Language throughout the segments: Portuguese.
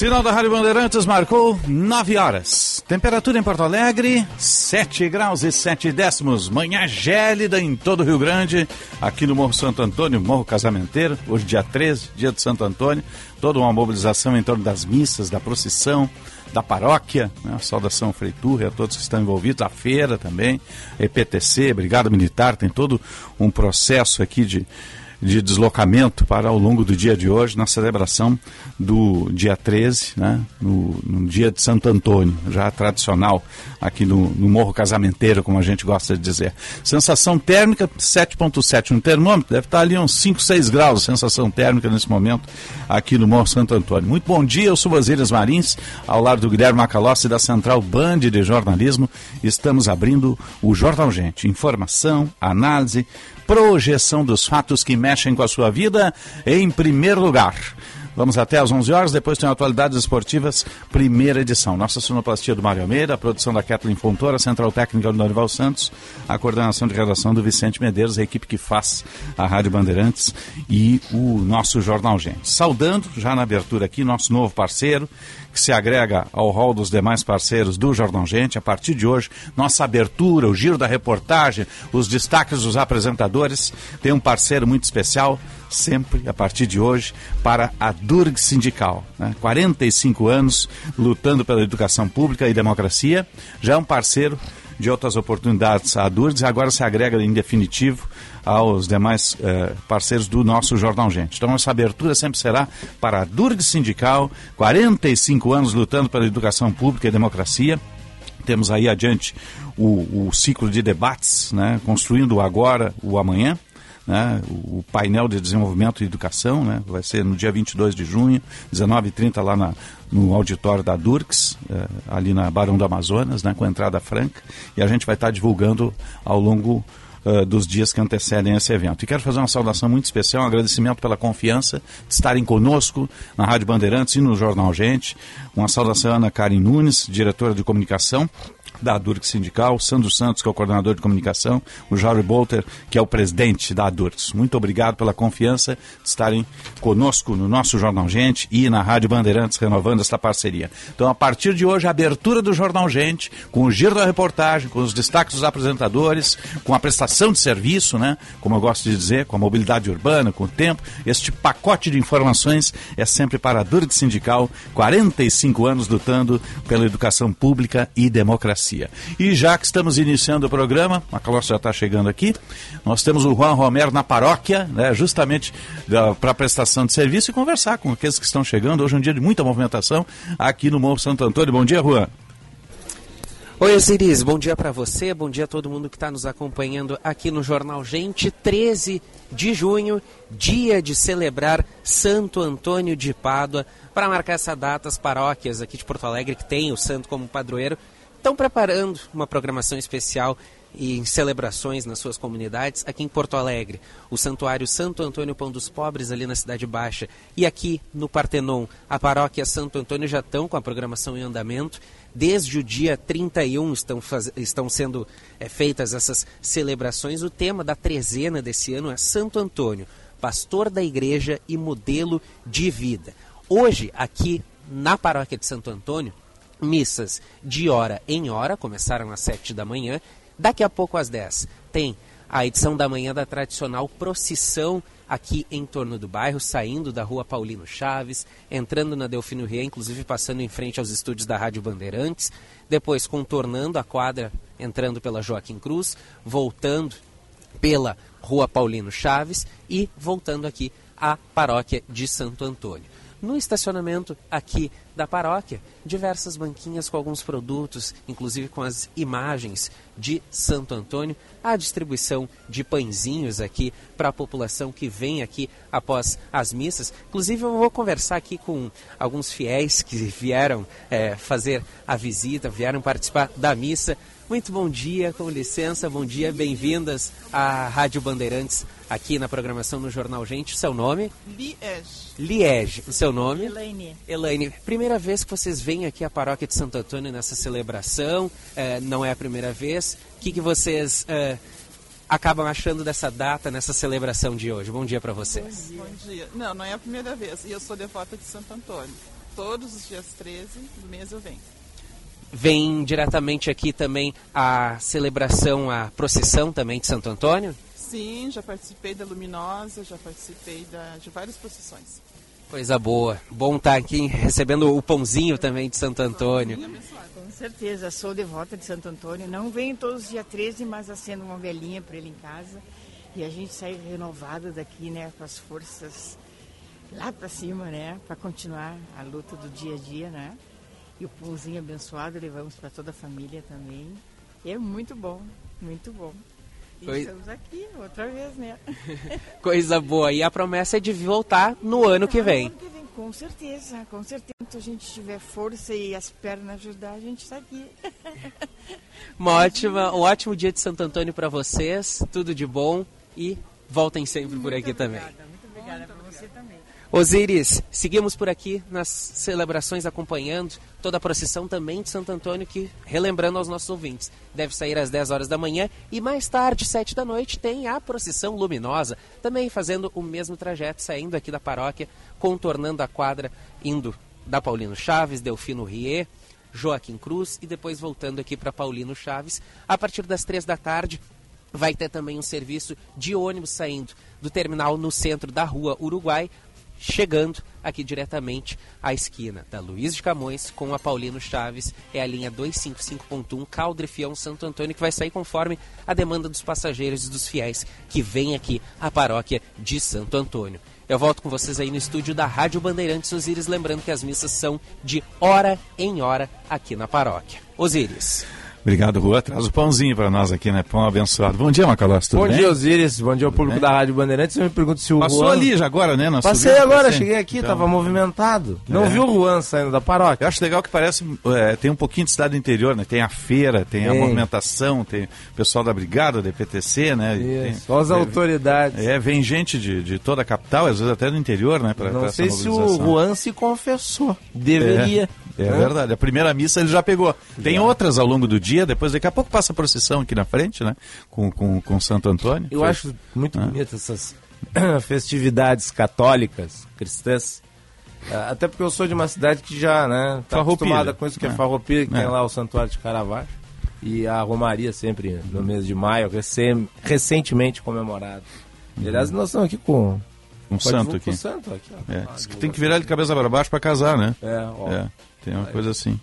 Sinal da Rádio Bandeirantes marcou 9 horas. Temperatura em Porto Alegre, 7 graus e 7 décimos. Manhã gélida em todo o Rio Grande, aqui no Morro Santo Antônio, Morro Casamenteiro, hoje dia 13, dia de Santo Antônio. Toda uma mobilização em torno das missas, da procissão, da paróquia, né? saudação Freiturre a todos que estão envolvidos, a feira também, EPTC, Brigada Militar, tem todo um processo aqui de de deslocamento para ao longo do dia de hoje, na celebração do dia 13, né, no, no dia de Santo Antônio, já tradicional aqui no, no, Morro Casamenteiro, como a gente gosta de dizer. Sensação térmica 7.7 no termômetro, deve estar ali uns 5, 6 graus, sensação térmica nesse momento aqui no Morro Santo Antônio. Muito bom dia, eu sou Ilhas Marins, ao lado do Guilherme Macalossi da Central Band de Jornalismo, estamos abrindo o Jornal Gente, informação, análise, projeção dos fatos que mexem com a sua vida em primeiro lugar. Vamos até às 11 horas, depois tem atualidades esportivas, primeira edição. Nossa sonoplastia do Mário Almeida, a produção da Kathleen Fontoura, central técnica do Dorival Santos, a coordenação de redação do Vicente Medeiros, a equipe que faz a Rádio Bandeirantes e o nosso Jornal Gente. Saudando, já na abertura aqui, nosso novo parceiro, que se agrega ao rol dos demais parceiros do Jornal Gente. A partir de hoje, nossa abertura, o giro da reportagem, os destaques dos apresentadores, tem um parceiro muito especial, sempre a partir de hoje, para a Durg Sindical. Né? 45 anos lutando pela educação pública e democracia, já é um parceiro de outras oportunidades a Durdes e agora se agrega em definitivo aos demais eh, parceiros do nosso Jornal Gente. Então essa abertura sempre será para a Durdes Sindical, 45 anos lutando pela educação pública e democracia. Temos aí adiante o, o ciclo de debates, né, construindo agora o amanhã né, o painel de desenvolvimento e educação, né, vai ser no dia 22 de junho, 19h30 lá na, no auditório da Durks, eh, ali na Barão do Amazonas, né, com entrada franca, e a gente vai estar divulgando ao longo uh, dos dias que antecedem esse evento. E quero fazer uma saudação muito especial, um agradecimento pela confiança de estarem conosco na Rádio Bandeirantes e no Jornal Gente. Uma saudação a Ana Karen Nunes, diretora de comunicação, da Adurx Sindical, Sandro Santos, que é o coordenador de comunicação, o Jairo Bolter, que é o presidente da Adurx. Muito obrigado pela confiança de estarem conosco no nosso Jornal Gente e na Rádio Bandeirantes, renovando esta parceria. Então, a partir de hoje, a abertura do Jornal Gente, com o giro da reportagem, com os destaques dos apresentadores, com a prestação de serviço, né? Como eu gosto de dizer, com a mobilidade urbana, com o tempo. Este pacote de informações é sempre para a Adurx Sindical, 45 anos lutando pela educação pública e democracia. E já que estamos iniciando o programa, a Calócia já está chegando aqui, nós temos o Juan Romero na paróquia, né, justamente para prestação de serviço e conversar com aqueles que estão chegando. Hoje é um dia de muita movimentação aqui no Morro Santo Antônio. Bom dia, Juan. Oi, Osiris, bom dia para você, bom dia a todo mundo que está nos acompanhando aqui no Jornal Gente. 13 de junho, dia de celebrar Santo Antônio de Pádua. Para marcar essa data, as paróquias aqui de Porto Alegre, que tem o santo como padroeiro, estão preparando uma programação especial e em celebrações nas suas comunidades aqui em Porto Alegre, o Santuário Santo Antônio Pão dos Pobres ali na Cidade Baixa e aqui no Partenon, a paróquia Santo Antônio já estão com a programação em andamento. Desde o dia 31 estão, faz... estão sendo é, feitas essas celebrações. O tema da trezena desse ano é Santo Antônio, pastor da igreja e modelo de vida. Hoje, aqui na paróquia de Santo Antônio, missas de hora em hora, começaram às 7 da manhã. Daqui a pouco às 10 tem a edição da manhã da tradicional procissão aqui em torno do bairro, saindo da rua Paulino Chaves, entrando na Delfino Rie, inclusive passando em frente aos estúdios da Rádio Bandeirantes, depois contornando a quadra, entrando pela Joaquim Cruz, voltando pela Rua Paulino Chaves e voltando aqui à paróquia de Santo Antônio. No estacionamento aqui da paróquia, diversas banquinhas com alguns produtos, inclusive com as imagens de Santo Antônio, a distribuição de pãezinhos aqui para a população que vem aqui após as missas. Inclusive, eu vou conversar aqui com alguns fiéis que vieram é, fazer a visita, vieram participar da missa. Muito bom dia, com licença, bom dia, bem-vindas à Rádio Bandeirantes aqui na programação no Jornal Gente. Seu nome? Liege. Liege. O seu nome? Elaine. Elaine, primeira vez que vocês vêm aqui à paróquia de Santo Antônio nessa celebração, é, não é a primeira vez. O que, que vocês é, acabam achando dessa data, nessa celebração de hoje? Bom dia para vocês. Bom dia. Não, não é a primeira vez. E eu sou devota de Santo Antônio. Todos os dias 13 do mês eu venho. Vem diretamente aqui também a celebração, a procissão também de Santo Antônio? Sim, já participei da Luminosa, já participei da, de várias procissões. Coisa boa. Bom estar aqui recebendo o pãozinho também de Santo Antônio. Com certeza, sou devota de Santo Antônio. Não venho todos os dias 13, mas acendo uma velhinha para ele em casa. E a gente sai renovado daqui, né, com as forças lá para cima, né, para continuar a luta do dia a dia, né? E o pãozinho abençoado levamos para toda a família também. E é muito bom, muito bom. E Foi- estamos aqui outra vez, né? Coisa boa. E a promessa é de voltar no ano que vem. Ano que vem, com certeza, com certeza. Se a gente tiver força e as pernas ajudar, a gente está aqui. Uma ótima, um ótimo dia de Santo Antônio para vocês. Tudo de bom e voltem sempre por aqui também. Obrigada, muito obrigada para você também. Osiris, seguimos por aqui nas celebrações acompanhando toda a procissão também de Santo Antônio, que, relembrando aos nossos ouvintes, deve sair às 10 horas da manhã e mais tarde, 7 da noite, tem a procissão luminosa, também fazendo o mesmo trajeto, saindo aqui da paróquia, contornando a quadra, indo da Paulino Chaves, Delfino Rie, Joaquim Cruz e depois voltando aqui para Paulino Chaves, a partir das 3 da tarde. Vai ter também um serviço de ônibus saindo do terminal no centro da rua Uruguai, chegando aqui diretamente à esquina da Luiz de Camões com a Paulino Chaves. É a linha 255.1 Caldre Fião Santo Antônio, que vai sair conforme a demanda dos passageiros e dos fiéis que vêm aqui à paróquia de Santo Antônio. Eu volto com vocês aí no estúdio da Rádio Bandeirantes Osíris, lembrando que as missas são de hora em hora aqui na paróquia. Osíris. Obrigado, Rua. Traz o pãozinho para nós aqui, né? Pão abençoado. Bom dia, Macalós. Tudo Bom bem? dia, Osiris. Bom dia ao público bem? da Rádio Bandeirantes. Eu me pergunto se o Passou Juan... ali já agora, né? Nós Passei subimos, agora, passei. cheguei aqui, Então, tava movimentado. Não É. vi o Juan saindo da paróquia. Eu acho legal que parece, é, tem um pouquinho de cidade interior, né? Tem a feira, tem a movimentação, tem o pessoal da brigada, da EPTC, né? Tem- só as é, autoridades. É, vem gente de, de toda a capital, às vezes até do interior, né? Pra, pra Não essa sei se o. Juan se confessou. Deveria. É, é Né? verdade. A primeira missa ele já pegou. Tem outras ao longo do dia, depois daqui a pouco passa a procissão aqui na frente, né? Com, com, com Santo Antônio. Eu Foi- acho muito Ah. bonito essas festividades católicas, cristãs. Ah, Até porque eu sou de uma cidade que já, né, tá Farroupilha. acostumada com isso, que é, É. Farroupilha, que É. tem lá o Santuário de Caravaggio. E a Romaria sempre no mês de maio, recentemente comemorado. E, aliás, nós estamos aqui com... Um pode santo aqui. o santo aqui. ó. É, diz que tem que virar de cabeça para baixo para casar, né? É, ó. É, tem uma coisa assim.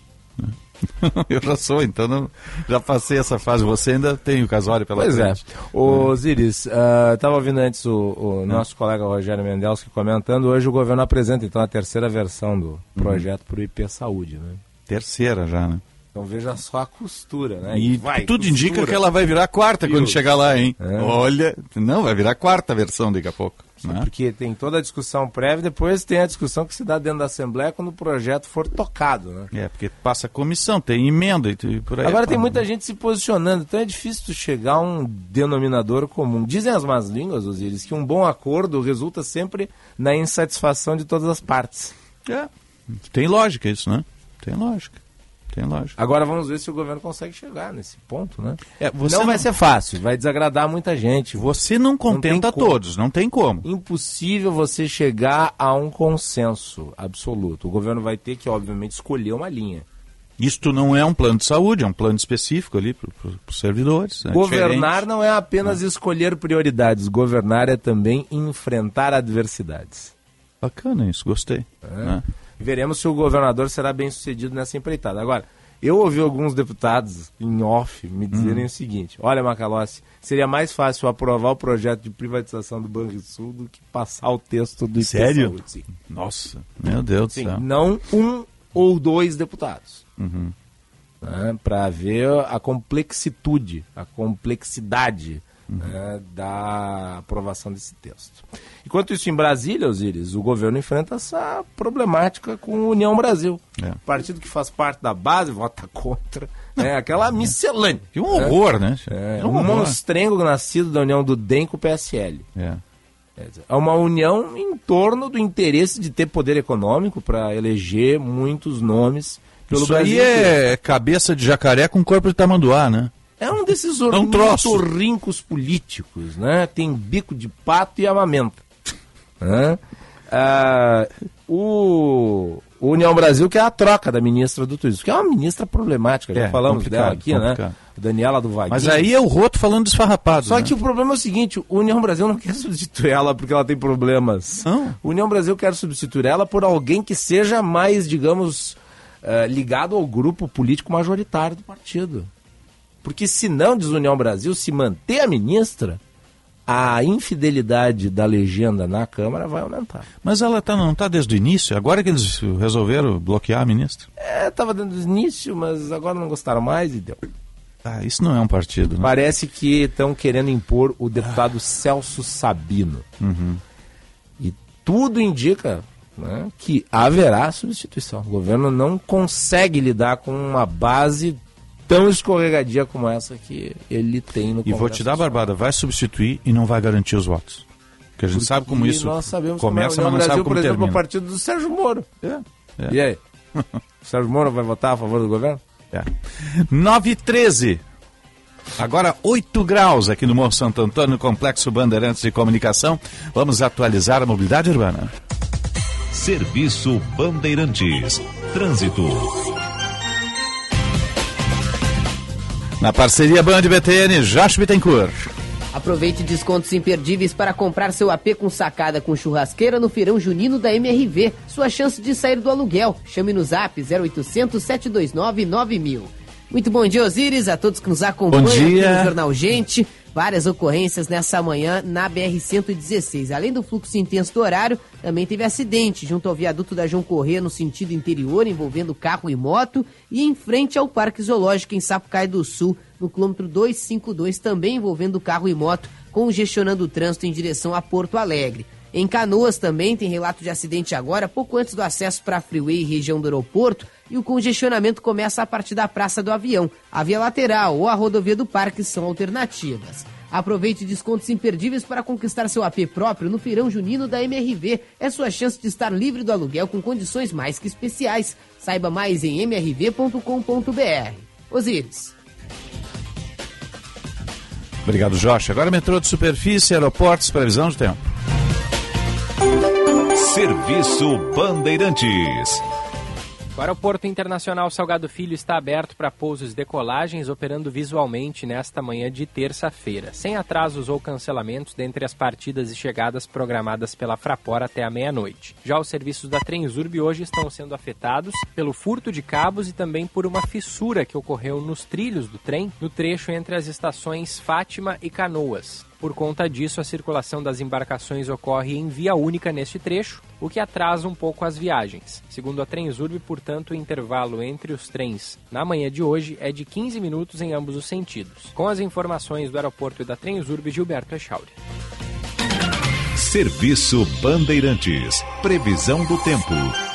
Eu já sou, então não- já passei essa fase. Você ainda tem o casório pela Pois é. frente. Ô, Osiris, estava ouvindo antes o, o nosso colega Rogério Mendelski comentando. Hoje o governo apresenta então a terceira versão do projeto para o IP Saúde, né? Terceira já, né? Então veja só a costura, né? E vai, tudo costura. indica que ela vai virar a quarta quando Isso. chegar lá, hein? É. Olha, não, vai virar a quarta versão daqui a pouco. Né? Porque tem toda a discussão prévia, depois tem a discussão que se dá dentro da Assembleia quando o projeto for tocado, né? É, porque passa comissão, tem emenda e por aí. Agora tem pá. muita gente se posicionando, então é difícil tu chegar a um denominador comum. Dizem as más línguas, Osiris, que um bom acordo resulta sempre na insatisfação de todas as partes. É. Tem lógica isso, né? Tem lógica. Tem lógica. Agora vamos ver se o governo consegue chegar nesse ponto, né? É, não, não- vai ser fácil, vai desagradar muita gente. Você não contenta como. todos, não tem como. Impossível você chegar a um consenso absoluto. O governo vai ter que, obviamente, escolher uma linha. Isto não é um plano de saúde, é um plano específico ali para os servidores. é Governar diferente. não é apenas escolher prioridades, governar é também enfrentar adversidades. Bacana isso, gostei. É. né? Veremos se o governador será bem sucedido nessa empreitada. Agora, Eu ouvi alguns deputados em off me dizerem o seguinte: olha, Macalossi, seria mais fácil aprovar o projeto de privatização do Banrisul do que passar o texto do IP Sério? Sim. Nossa, meu Deus Sim, do céu. não um ou dois deputados. Uhum. para ver a complexitude, a complexidade né, da aprovação desse texto. Enquanto isso, em Brasília, Osíris, o governo enfrenta essa problemática com a União Brasil. É. O partido que faz parte da base vota contra. É aquela miscelânea. Que um horror, né? É, É um monstrengo nascido da união do DEM com o PSL. É. Dizer, É uma união em torno do interesse de ter poder econômico para eleger muitos nomes pelo Isso Brasil. aí inteiro. é cabeça de jacaré com corpo de tamanduá, né? É um desses um troço. ornitorrincos políticos, né? Tem bico de pato e amamenta. Né? Ah, o, o União Brasil que é a troca da ministra do Turismo, que é uma ministra problemática, já É, falamos dela aqui, complicado. né? Daniela do Vaguinho. Mas aí é o Roto falando desfarrapado. Só né? que o problema é o seguinte, o União Brasil não quer substituir ela porque ela tem problemas. Não. O União Brasil quer substituir ela por alguém que seja mais, digamos, eh, ligado ao grupo político majoritário do partido. Porque se não, diz União Brasil, se manter a ministra, a infidelidade da legenda na Câmara vai aumentar. Mas ela tá, não está desde o início? Agora que eles resolveram bloquear a ministra? É, tava dando início, mas agora não gostaram mais e deu. Ah, isso não é um partido, né? Parece que estão querendo impor o deputado Celso Sabino. E tudo indica né, que haverá substituição. O governo não consegue lidar com uma base tão escorregadia como essa que ele tem no E vou Congresso te dar. Barbada, vai substituir e não vai garantir os votos. Porque a gente sabe como E isso nós sabemos começa, como é. mas O não Brasil, sabe como por exemplo, o partido do Sérgio Moro. É, é. E aí? o Sérgio Moro vai votar a favor do governo? É. 9 e 13. Agora 8 graus aqui no Morro Santo Antônio, no Complexo Bandeirantes de Comunicação. Vamos atualizar a mobilidade urbana. Serviço Bandeirantes. Trânsito. Na parceria Band BTN, Josh Bittencourt. Aproveite descontos imperdíveis para comprar seu AP com sacada com churrasqueira no Feirão Junino da MRV. Sua chance de sair do aluguel. Chame no zap 0800 729 9000. Muito bom dia, Osíris, a todos que nos acompanham no Jornal Gente. Várias ocorrências nessa manhã na BR-116. Além do fluxo intenso do horário, também teve acidente junto ao viaduto da João Corrêa no sentido interior, envolvendo carro e moto, e em frente ao Parque Zoológico em Sapucaí do Sul, no quilômetro 252, também envolvendo carro e moto, congestionando o trânsito em direção a Porto Alegre. Em Canoas também tem relato de acidente agora, pouco antes do acesso para a Freeway região do aeroporto, e o congestionamento começa a partir da Praça do Avião. A via lateral ou a rodovia do Parque são alternativas. Aproveite descontos imperdíveis para conquistar seu AP próprio no Feirão Junino da MRV. É sua chance de estar livre do aluguel com condições mais que especiais. Saiba mais em mrv.com.br. Osíris. Obrigado, Josh. Agora metrô de superfície, aeroportos, previsão de tempo. Serviço Bandeirantes. O Aeroporto Internacional Salgado Filho está aberto para pousos e decolagens, operando visualmente nesta manhã de terça-feira, sem atrasos ou cancelamentos dentre as partidas e chegadas programadas pela Fraport até a meia-noite. Já os serviços da Transurb hoje estão sendo afetados pelo furto de cabos e também por uma fissura que ocorreu nos trilhos do trem, no trecho entre as estações Fátima e Canoas. Por conta disso, a circulação das embarcações ocorre em via única neste trecho, o que atrasa um pouco as viagens. Segundo a Transurb, portanto, o intervalo entre os trens na manhã de hoje é de 15 minutos em ambos os sentidos. Com as informações do aeroporto e da Transurb, Gilberto Echauri. Serviço Bandeirantes. Previsão do tempo.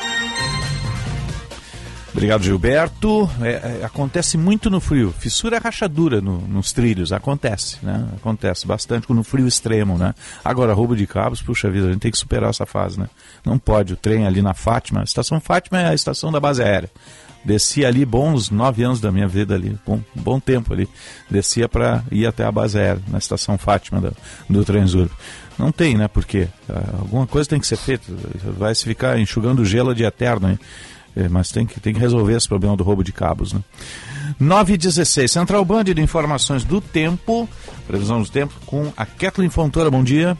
Obrigado, Gilberto. É, é, acontece muito no frio. Fissura rachadura no- nos trilhos. Acontece, né? Acontece bastante no frio extremo, né? Agora, roubo de cabos, puxa vida, a gente tem que superar essa fase, né? Não pode. O trem ali na Fátima. A estação Fátima é a estação da base aérea. Descia ali bons nove anos da minha vida ali, bom, bom tempo ali. Descia para ir até a base aérea, na estação Fátima do, do. Não tem, né? Porque ah, alguma coisa tem que ser feita. Vai se ficar enxugando gelo de eterno, hein? É, mas tem que, tem que resolver esse problema do roubo de cabos, né? 9 e 16, Central Band de informações do tempo, previsão do tempo com a Kathleen Fontoura. Bom dia.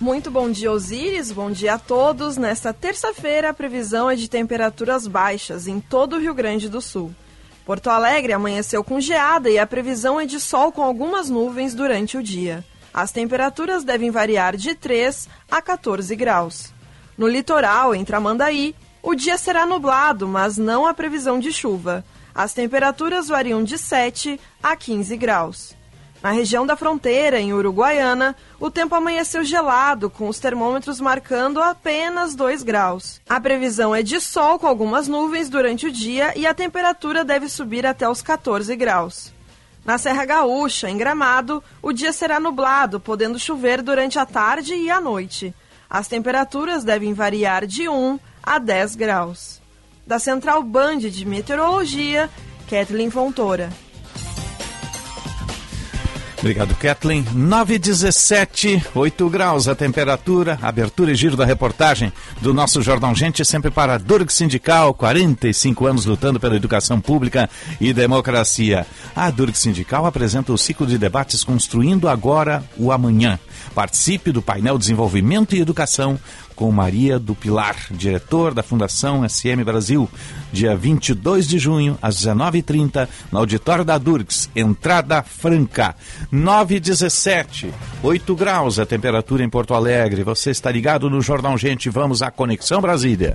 Muito bom dia, Osíris. Bom dia a todos. Nesta terça-feira, a previsão é de temperaturas baixas em todo o Rio Grande do Sul. Porto Alegre amanheceu com geada e a previsão é de sol com algumas nuvens durante o dia. As temperaturas devem variar de 3 a 14 graus. No litoral, em Tramandaí, o dia será nublado, mas não há previsão de chuva. As temperaturas variam de 7 a 15 graus. Na região da fronteira, em Uruguaiana, o tempo amanheceu gelado, com os termômetros marcando apenas 2 graus. A previsão é de sol com algumas nuvens durante o dia e a temperatura deve subir até os 14 graus. Na Serra Gaúcha, em Gramado, o dia será nublado, podendo chover durante a tarde e a noite. As temperaturas devem variar de 1 a 10 graus. Da Central Band de Meteorologia, Kathleen Fontoura. Obrigado, Kathleen. 917, 8 graus a temperatura. Abertura e giro da reportagem do nosso Jornal Gente, sempre para Durg Sindical, 45 anos lutando pela educação pública e democracia. A Durg Sindical apresenta o ciclo de debates Construindo Agora o Amanhã. Participe do painel Desenvolvimento e Educação com Maria do Pilar, diretor da Fundação SM Brasil, dia 22 de junho, às 19h30, no auditório da Durgs, entrada franca, 9h17, 8 graus a temperatura em Porto Alegre. Você está ligado no Jornal Gente, vamos à Conexão Brasília.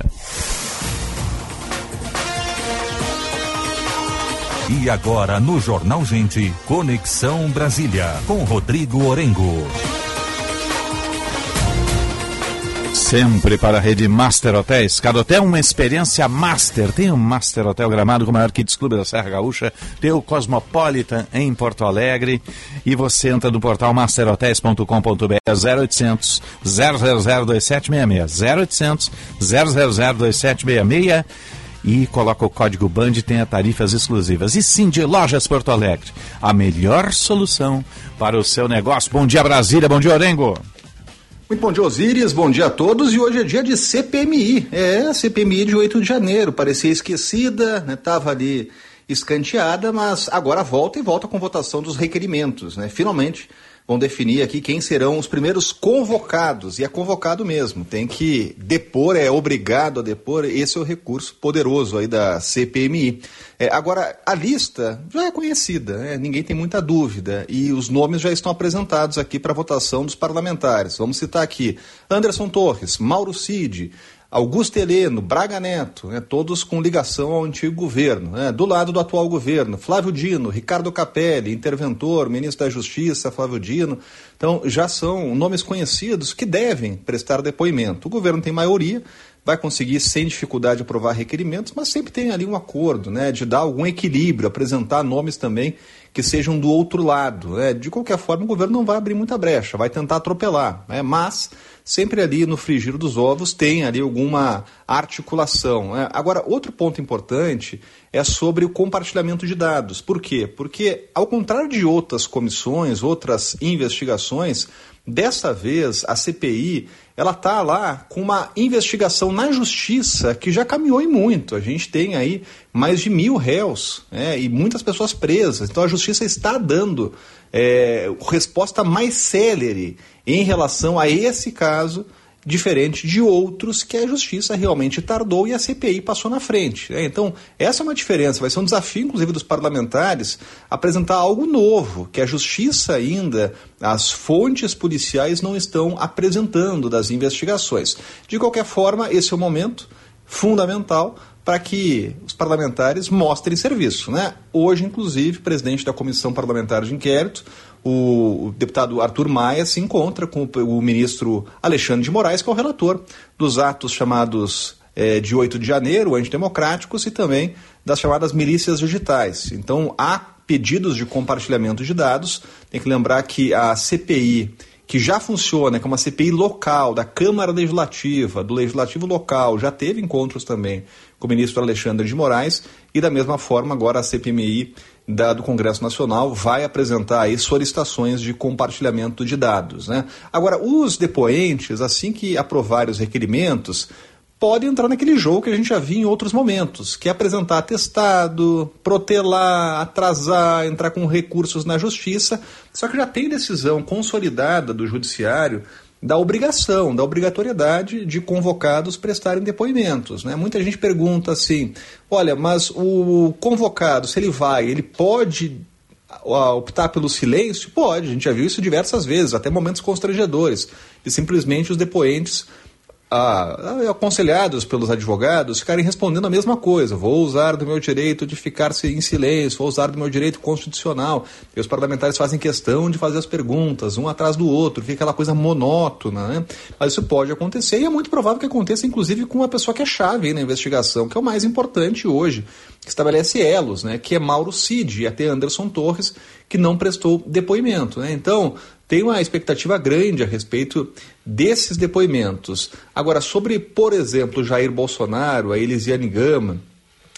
E agora no Jornal Gente, Conexão Brasília, com Rodrigo Orengo. Sempre para a rede Master Hotéis. Cada hotel uma experiência master. Tem o Master Hotel Gramado com o maior Kids Clube da Serra Gaúcha. Tem o Cosmopolitan em Porto Alegre. E você entra no portal masterhotels.com.br 0800 000 2766 0800 000 2766 e coloca o código BAND e tem tarifas exclusivas. E sim, de Lojas Porto Alegre, a melhor solução para o seu negócio. Bom dia, Brasília. Bom dia, Orengo. Muito bom dia, Osíris. Bom dia a todos. E hoje é dia de CPMI. É, CPMI de 8 de janeiro. Parecia esquecida, né? Tava ali escanteada, mas agora volta e volta com votação dos requerimentos, né? Finalmente vão definir aqui quem serão os primeiros convocados. E é convocado mesmo, tem que depor, é obrigado a depor. Esse é o recurso poderoso aí da CPMI. É, agora, a lista já é conhecida, né? ninguém tem muita dúvida. E os nomes já estão apresentados aqui para votação dos parlamentares. Vamos citar aqui: Anderson Torres, Mauro Cid. Augusto Heleno, Braga Neto, né, todos com ligação ao antigo governo. Né, do lado do atual governo, Flávio Dino, Ricardo Capelli, interventor, ministro da Justiça, Flávio Dino. Então, já são nomes conhecidos que devem prestar depoimento. O governo tem maioria, vai conseguir sem dificuldade aprovar requerimentos, mas sempre tem ali um acordo, né, de dar algum equilíbrio, apresentar nomes também que sejam do outro lado. Né? De qualquer forma, o governo não vai abrir muita brecha, vai tentar atropelar, né? mas sempre ali no frigir dos ovos tem ali alguma articulação. Né? Agora, outro ponto importante é sobre o compartilhamento de dados. Por quê? Porque, ao contrário de outras comissões, outras investigações, dessa vez a CPI ela está lá com uma investigação na justiça que já caminhou em muito. A gente tem aí mais de mil réus né, e muitas pessoas presas. Então a justiça está dando é, resposta mais célere em relação a esse caso diferente de outros que a justiça realmente tardou e a CPI passou na frente. Né? Então, essa é uma diferença. Vai ser um desafio, inclusive, dos parlamentares apresentar algo novo, que a justiça ainda, as fontes policiais não estão apresentando das investigações. De qualquer forma, esse é o momento fundamental para que os parlamentares mostrem serviço. Né? Hoje, inclusive, presidente da Comissão Parlamentar de Inquérito, o deputado Arthur Maia se encontra com o ministro Alexandre de Moraes, que é o relator dos atos chamados é, de 8 de janeiro, antidemocráticos, e também das chamadas milícias digitais. Então, há pedidos de compartilhamento de dados. Tem que lembrar que a CPI, que já funciona, que é uma CPI local da Câmara Legislativa, do Legislativo local, já teve encontros também com o ministro Alexandre de Moraes, e da mesma forma agora a CPMI da, do Congresso Nacional vai apresentar aí solicitações de compartilhamento de dados. Né? Agora, os depoentes, assim que aprovarem os requerimentos, podem entrar naquele jogo que a gente já viu em outros momentos, que é apresentar atestado, protelar, atrasar, entrar com recursos na justiça. Só que já tem decisão consolidada do judiciário da obrigação, da obrigatoriedade de convocados prestarem depoimentos. Né? Muita gente pergunta assim: olha, mas o convocado, se ele vai, ele pode optar pelo silêncio? Pode, a gente já viu isso diversas vezes, até momentos constrangedores, e simplesmente os depoentes a, aconselhados pelos advogados ficarem respondendo a mesma coisa. Vou usar do meu direito de ficar em silêncio, vou usar do meu direito constitucional. E os parlamentares fazem questão de fazer as perguntas, um atrás do outro, fica aquela coisa monótona, né? Mas isso pode acontecer e é muito provável que aconteça, inclusive, com uma pessoa que é chave na investigação, que é o mais importante hoje, que estabelece elos, né? Que é Mauro Cid e até Anderson Torres, que não prestou depoimento, né? Então, tem uma expectativa grande a respeito desses depoimentos. Agora, sobre, por exemplo, Jair Bolsonaro, a Elisiane Gama,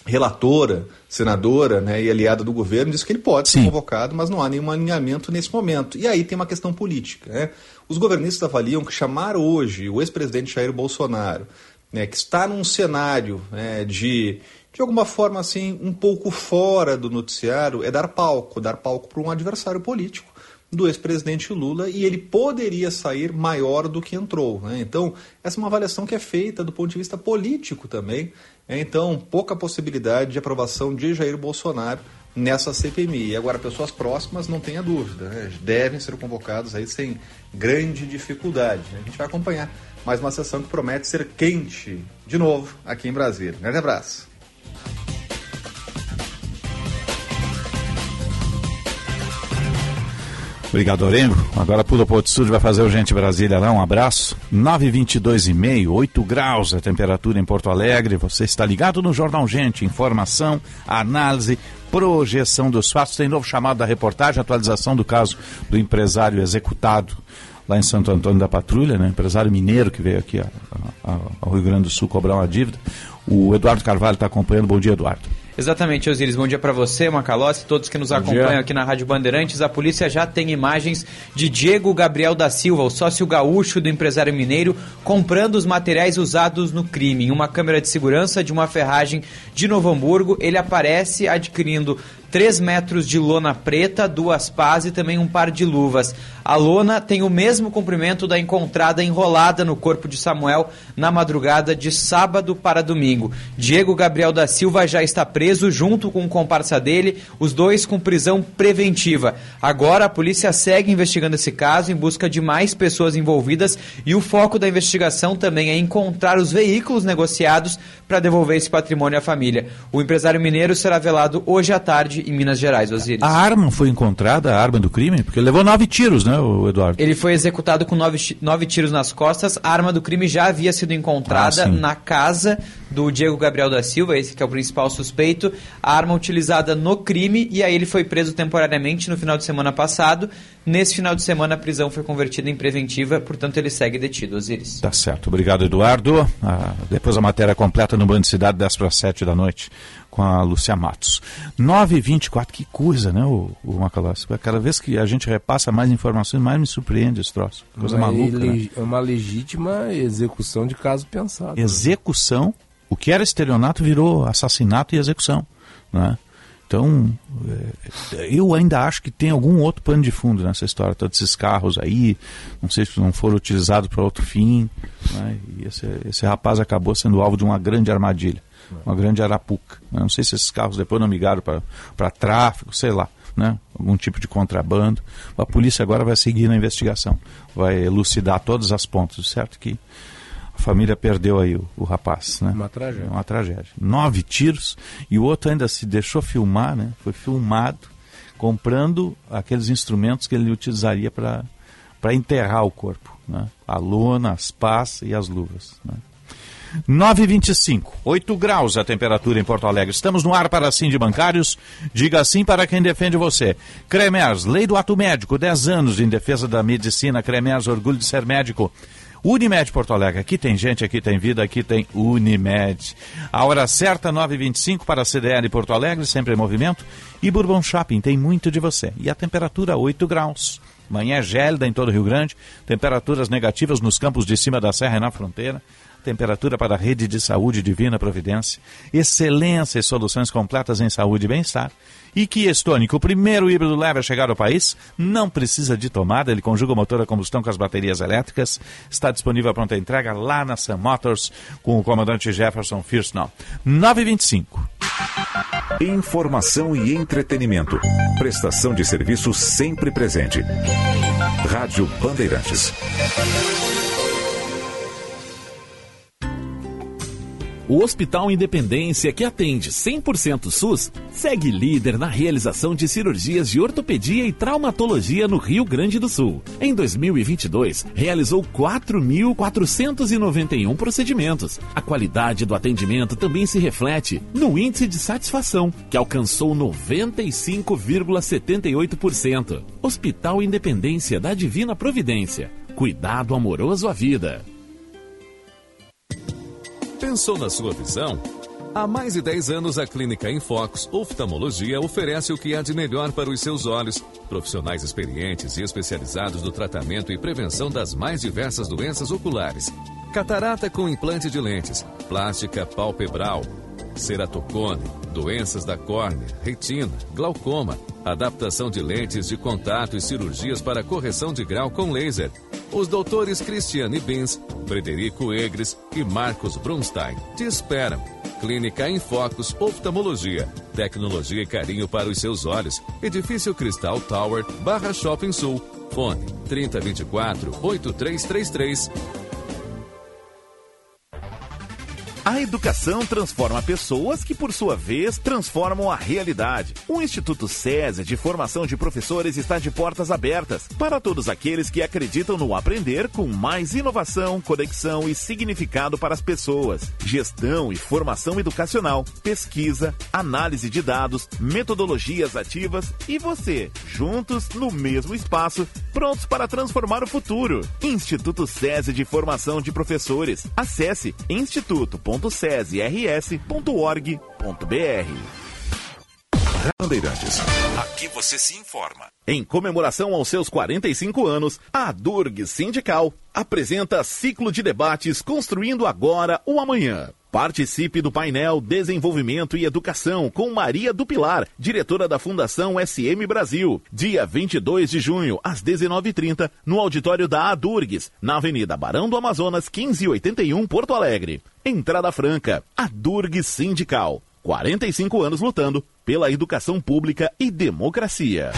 relatora, senadora né, e aliada do governo, diz que ele pode Sim. ser convocado, mas não há nenhum alinhamento nesse momento. E aí tem uma questão política. Né? Os governistas avaliam que chamar hoje o ex-presidente Jair Bolsonaro, né, que está num cenário né, de, de alguma forma assim, um pouco fora do noticiário, é dar palco, dar palco para um adversário político do ex-presidente Lula e ele poderia sair maior do que entrou. Né? Então, essa é uma avaliação que é feita do ponto de vista político também. Né? Então, pouca possibilidade de aprovação de Jair Bolsonaro nessa CPMI. E agora, pessoas próximas, não tenha dúvida, né? devem ser convocados aí sem grande dificuldade. Né? A gente vai acompanhar mais uma sessão que promete ser quente de novo aqui em Brasília. Um grande abraço. Obrigado, Orengo. Agora pula para o outro estúdio, vai fazer o Gente Brasília lá. Um abraço. 9,22,5, 8 graus a temperatura em Porto Alegre. Você está ligado no Jornal Gente. Informação, análise, projeção dos fatos. Tem novo chamado da reportagem, atualização do caso do empresário executado lá em Santo Antônio da Patrulha, né? empresário mineiro que veio aqui ao Rio Grande do Sul cobrar uma dívida. O Eduardo Carvalho está acompanhando. Bom dia, Eduardo. Exatamente, Osiris. Bom dia para você, Macalossi, todos que nos Bom acompanham dia. aqui na Rádio Bandeirantes. A polícia já tem imagens de Diego Gabriel da Silva, o sócio gaúcho do empresário mineiro, comprando os materiais usados no crime. Em uma câmera de segurança de uma ferragem de Novo Hamburgo, ele aparece adquirindo 3 metros de lona preta, duas pás e também um par de luvas. A lona tem o mesmo comprimento da encontrada enrolada no corpo de Samuel na madrugada de sábado para domingo. Diego Gabriel da Silva já está preso junto com o comparsa dele, os dois com prisão preventiva. Agora a polícia segue investigando esse caso em busca de mais pessoas envolvidas e o foco da investigação também é encontrar os veículos negociados para devolver esse patrimônio à família. O empresário mineiro será velado hoje à tarde em Minas Gerais, Osiris. A arma foi encontrada, a arma do crime? Porque ele levou nove tiros, né, o Eduardo? Ele foi executado com nove, nove tiros nas costas. A arma do crime já havia sido encontrada ah, na casa do Diego Gabriel da Silva, esse que é o principal suspeito. A arma utilizada no crime e aí ele foi preso temporariamente no final de semana passado. Nesse final de semana a prisão foi convertida em preventiva, portanto ele segue detido, Osiris. Tá certo. Obrigado, Eduardo. Ah, depois a matéria completa no Bando Cidade, 10 para 7 da noite com a Lúcia Matos. 9h24, que coisa, né, o, o? Cada vez que a gente repassa mais informações, mais me surpreende esse troço. Coisa maluca. Né? É uma legítima execução de caso pensado. Né? Execução. O que era estelionato virou assassinato e execução. Né? Então, é, eu ainda acho que tem algum outro pano de fundo nessa história. Todos esses carros aí, não sei se não foram utilizados para outro fim. Né? E esse, esse rapaz acabou sendo alvo de uma grande armadilha uma grande arapuca. Né? Não sei se esses carros depois não migraram para tráfico, sei lá, né? algum tipo de contrabando. A polícia agora vai seguir na investigação, vai elucidar todas as pontas, certo que a família perdeu aí o, o rapaz, né? Uma tragédia. Uma tragédia. Nove tiros e o outro ainda se deixou filmar, né? Foi filmado comprando aqueles instrumentos que ele utilizaria para para enterrar o corpo, né? A lona, as pás e as luvas, né? 9,25, 8 graus a temperatura em Porto Alegre. Estamos no ar para sim de bancários. Diga sim para quem defende você. Cremers, lei do ato médico, 10 anos em defesa da medicina. Cremers, orgulho de ser médico. Unimed Porto Alegre, aqui tem gente, aqui tem vida, aqui tem Unimed. A hora certa, 9h25 para a CDL Porto Alegre, sempre em movimento. E Bourbon Shopping, tem muito de você. E a temperatura, 8 graus. Manhã gélida em todo o Rio Grande, temperaturas negativas nos campos de cima da serra e na fronteira temperatura para a rede de saúde Divina Providência, excelência e soluções completas em saúde e bem-estar. E Kia Stonic, o primeiro híbrido leve a chegar ao país, não precisa de tomada, ele conjuga o motor a combustão com as baterias elétricas, está disponível a pronta entrega lá na Sun Motors com o comandante Jefferson Firsnall. 925. Informação e entretenimento. Prestação de serviço sempre presente. Rádio Bandeirantes. O Hospital Independência, que atende 100% SUS, segue líder na realização de cirurgias de ortopedia e traumatologia no Rio Grande do Sul. Em 2022, realizou 4.491 procedimentos. A qualidade do atendimento também se reflete no índice de satisfação, que alcançou 95,78%. Hospital Independência da Divina Providência. Cuidado amoroso à vida. Pensou na sua visão? Há mais de 10 anos, a Clínica Infox Oftalmologia oferece o que há de melhor para os seus olhos. Profissionais experientes e especializados no tratamento e prevenção das mais diversas doenças oculares. Catarata com implante de lentes, plástica palpebral, ceratocone, doenças da córnea, retina, glaucoma, adaptação de lentes de contato e cirurgias para correção de grau com laser. Os doutores Cristiane Bins, Frederico Egres e Marcos Brunstein te esperam. Clínica em Focus Oftalmologia. Tecnologia e carinho para os seus olhos. Edifício Cristal Tower, Barra Shopping Sul. Fone 3024 8333. A educação transforma pessoas que, por sua vez, transformam a realidade. O Instituto SESI de Formação de Professores está de portas abertas para todos aqueles que acreditam no aprender com mais inovação, conexão e significado para as pessoas. Gestão e formação educacional, pesquisa, análise de dados, metodologias ativas e você, juntos no mesmo espaço, prontos para transformar o futuro. Instituto SESI de Formação de Professores. Acesse instituto.com www.cesrs.org.br. Bandeirantes. Aqui você se informa. Em comemoração aos seus 45 anos, a Durg Sindical apresenta ciclo de debates Construindo Agora o Amanhã. Participe do painel Desenvolvimento e Educação com Maria do Pilar, diretora da Fundação SM Brasil, dia 22 de junho, às 19h30, no auditório da Adurgues, na Avenida Barão do Amazonas, 1581, Porto Alegre. Entrada franca. Adurgues Sindical. 45 anos lutando pela educação pública e democracia.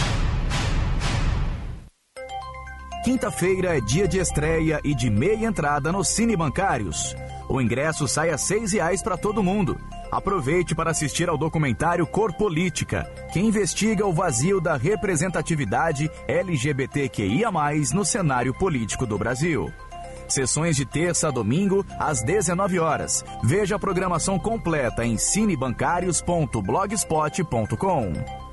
Quinta-feira é dia de estreia e de meia entrada no Cine Bancários. O ingresso sai a seis reais para todo mundo. Aproveite para assistir ao documentário Cor Política, que investiga o vazio da representatividade LGBTQIA+, no cenário político do Brasil. Sessões de terça a domingo, às 19 horas. Veja a programação completa em cinebancários.blogspot.com.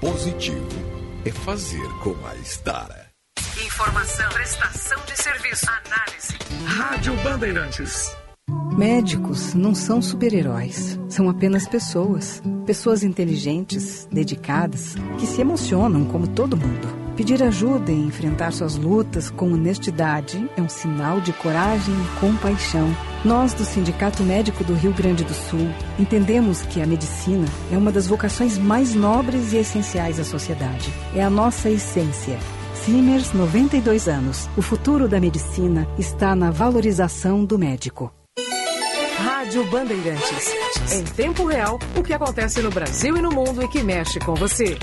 positivo é fazer com a Estara. Informação, prestação de serviço, análise. Rádio Bandeirantes. Médicos não são super-heróis, são apenas pessoas. Pessoas inteligentes, dedicadas, que se emocionam como todo mundo Pedir ajuda e enfrentar suas lutas com honestidade é um sinal de coragem e compaixão. Nós, do Sindicato Médico do Rio Grande do Sul, entendemos que a medicina é uma das vocações mais nobres e essenciais à sociedade. É a nossa essência. Simers, 92 anos. O futuro da medicina está na valorização do médico. Rádio Bandeirantes. Em tempo real, o que acontece no Brasil e no mundo e que mexe com você.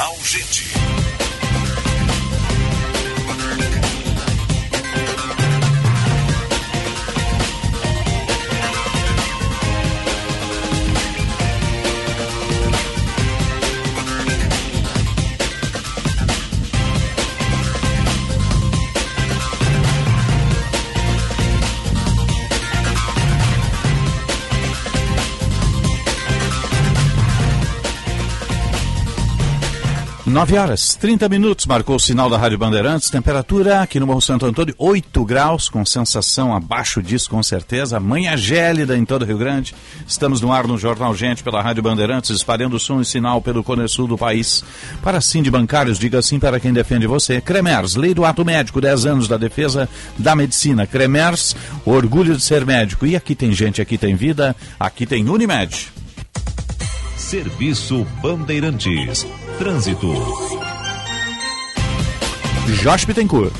Jornal Gente. Nove horas, 30 minutos, marcou o sinal da Rádio Bandeirantes. Temperatura aqui no Morro Santo Antônio, 8 graus, com sensação abaixo disso, com certeza. Manhã gélida em todo o Rio Grande. Estamos no ar no Jornal Gente pela Rádio Bandeirantes, espalhando som e sinal pelo Cone Sul do país. Para sim de bancários, diga sim para quem defende você. Cremers, Lei do Ato Médico, 10 anos da defesa da medicina. Cremers, orgulho de ser médico. E aqui tem gente, aqui tem vida, aqui tem Unimed. Serviço Bandeirantes. Trânsito. Josh Bittencourt.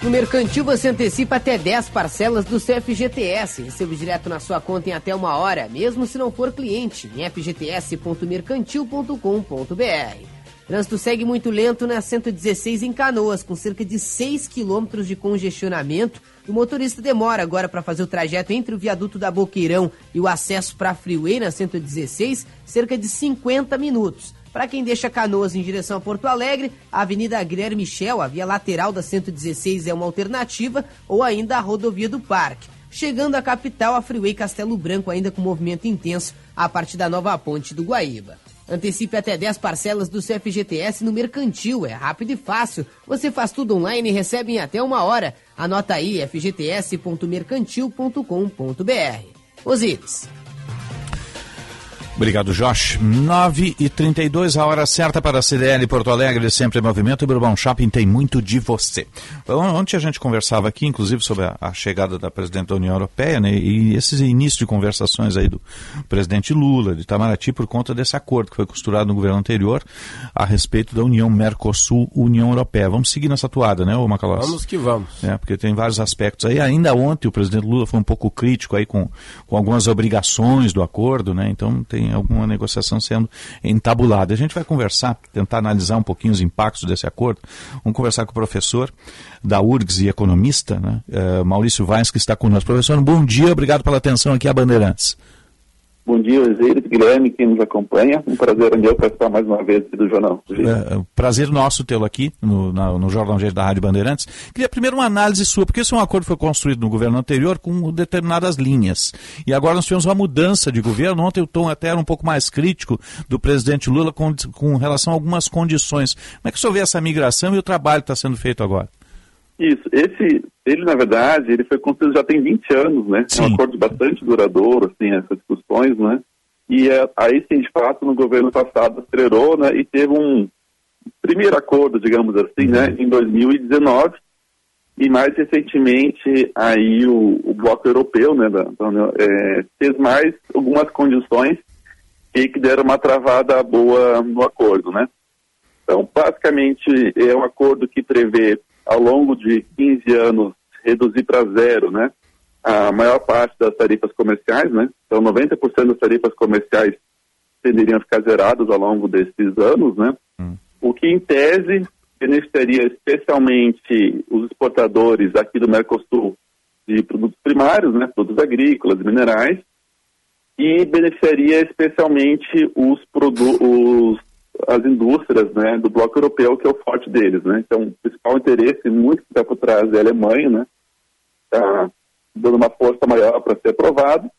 No Mercantil você antecipa até 10 parcelas do seu FGTS. Receba direto na sua conta em até uma hora, mesmo se não for cliente, em fgts.mercantil.com.br. Trânsito segue muito lento na 116 em Canoas, com cerca de 6 quilômetros de congestionamento. O motorista demora agora para fazer o trajeto entre o viaduto da Boqueirão e o acesso para a Freeway na 116, cerca de 50 minutos. Para quem deixa Canoas em direção a Porto Alegre, a Avenida Guilherme Michel, a via lateral da 116 é uma alternativa, ou ainda a rodovia do Parque. Chegando à capital, a Freeway Castelo Branco ainda com movimento intenso a partir da nova ponte do Guaíba. Antecipe até 10 parcelas do seu FGTS no Mercantil, é rápido e fácil. Você faz tudo online e recebe em até uma hora. Anota aí, fgts.mercantil.com.br. Osíris. Obrigado, Josh. 9 e 32 a hora certa para a CDL Porto Alegre, sempre em movimento. E Bourbon Shopping tem muito de você. Ontem a gente conversava aqui, inclusive, sobre a, a chegada da presidente da União Europeia, né? E esses inícios de conversações aí do presidente Lula, de Itamaraty, por conta desse acordo que foi costurado no governo anterior a respeito da União Mercosul-União Europeia. Vamos seguir nessa toada, né, ô Macalós? Vamos que vamos. É, porque tem vários aspectos aí. Ainda ontem o presidente Lula foi um pouco crítico aí com, com algumas obrigações do acordo, né? Então tem alguma negociação sendo entabulada. A gente vai conversar, tentar analisar um pouquinho os impactos desse acordo. Vamos conversar com o professor da URGS e economista, né? uh, Maurício Vaz, que está conosco. Professor, bom dia, obrigado pela atenção aqui a Bandeirantes. Bom dia, Osíris, Guilherme, quem nos acompanha. Um prazer onde eu participar mais uma vez do Jornal. É, prazer nosso tê-lo aqui no, na, no Jornal Gente da Rádio Bandeirantes. Queria primeiro uma análise sua, porque esse é um acordo que foi construído no governo anterior com determinadas linhas. E agora nós tivemos uma mudança de governo. Ontem o tom até era um pouco mais crítico do presidente Lula com, com relação a algumas condições. Como é que o senhor vê essa migração e o trabalho que está sendo feito agora? Isso, esse, ele na verdade, ele foi construído já tem 20 anos, né? Sim. É um acordo bastante duradouro, assim, essas discussões, né? E é, aí sim, de fato, no governo passado acelerou, né? E teve um primeiro acordo, digamos assim, né? Em 2019 e mais recentemente aí o, o bloco europeu, né? Da, da é, fez mais algumas condições que, que deram uma travada boa no acordo, né? Então, basicamente, é um acordo que prevê ao longo de 15 anos, reduzir para zero, né? A maior parte das tarifas comerciais, né? Então, 90% das tarifas comerciais tenderiam a ficar zeradas ao longo desses anos, né? O que, em tese, beneficiaria especialmente os exportadores aqui do Mercosul de produtos primários, né? Produtos agrícolas, minerais, e beneficiaria especialmente os, os as indústrias né, do bloco europeu, que é o forte deles. Né? Então, o principal interesse, muito está por trás, é a Alemanha, né? Está dando uma força maior para ser aprovado.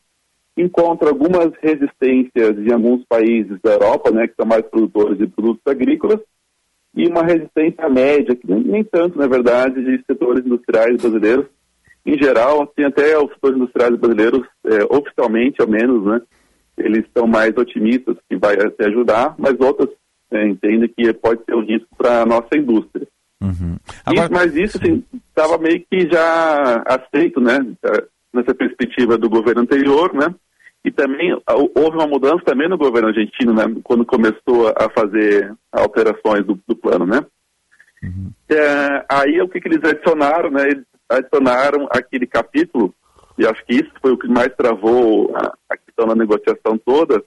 Encontra algumas resistências em alguns países da Europa, né, que são mais produtores de produtos agrícolas, e uma resistência média, que nem, nem tanto, na verdade, de setores industriais brasileiros. Em geral, tem até os setores industriais brasileiros, é, oficialmente, ao menos, né, eles estão mais otimistas que vai até ajudar, mas outras é, entendem que pode ser um risco para a nossa indústria. Uhum. Agora... Isso, mas isso estava assim, meio que já aceito, né, nessa perspectiva do governo anterior, né, e também houve uma mudança também no governo argentino, né, quando começou a fazer alterações do, do plano, né. Uhum. É, aí o que, que eles adicionaram, né, eles adicionaram aquele capítulo, e acho que isso foi o que mais travou a, a questão da negociação toda,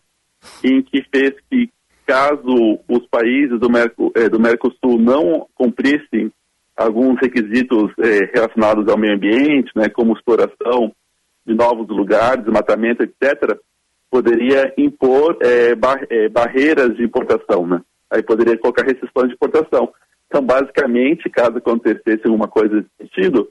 em que fez que caso os países do, eh, do Mercosul não cumprissem alguns requisitos eh, relacionados ao meio ambiente, né, como exploração de novos lugares, desmatamento, etc., poderia impor eh, bar barreiras de importação, né? Aí poderia colocar restrições de importação. Então, basicamente, caso acontecesse alguma coisa nesse sentido,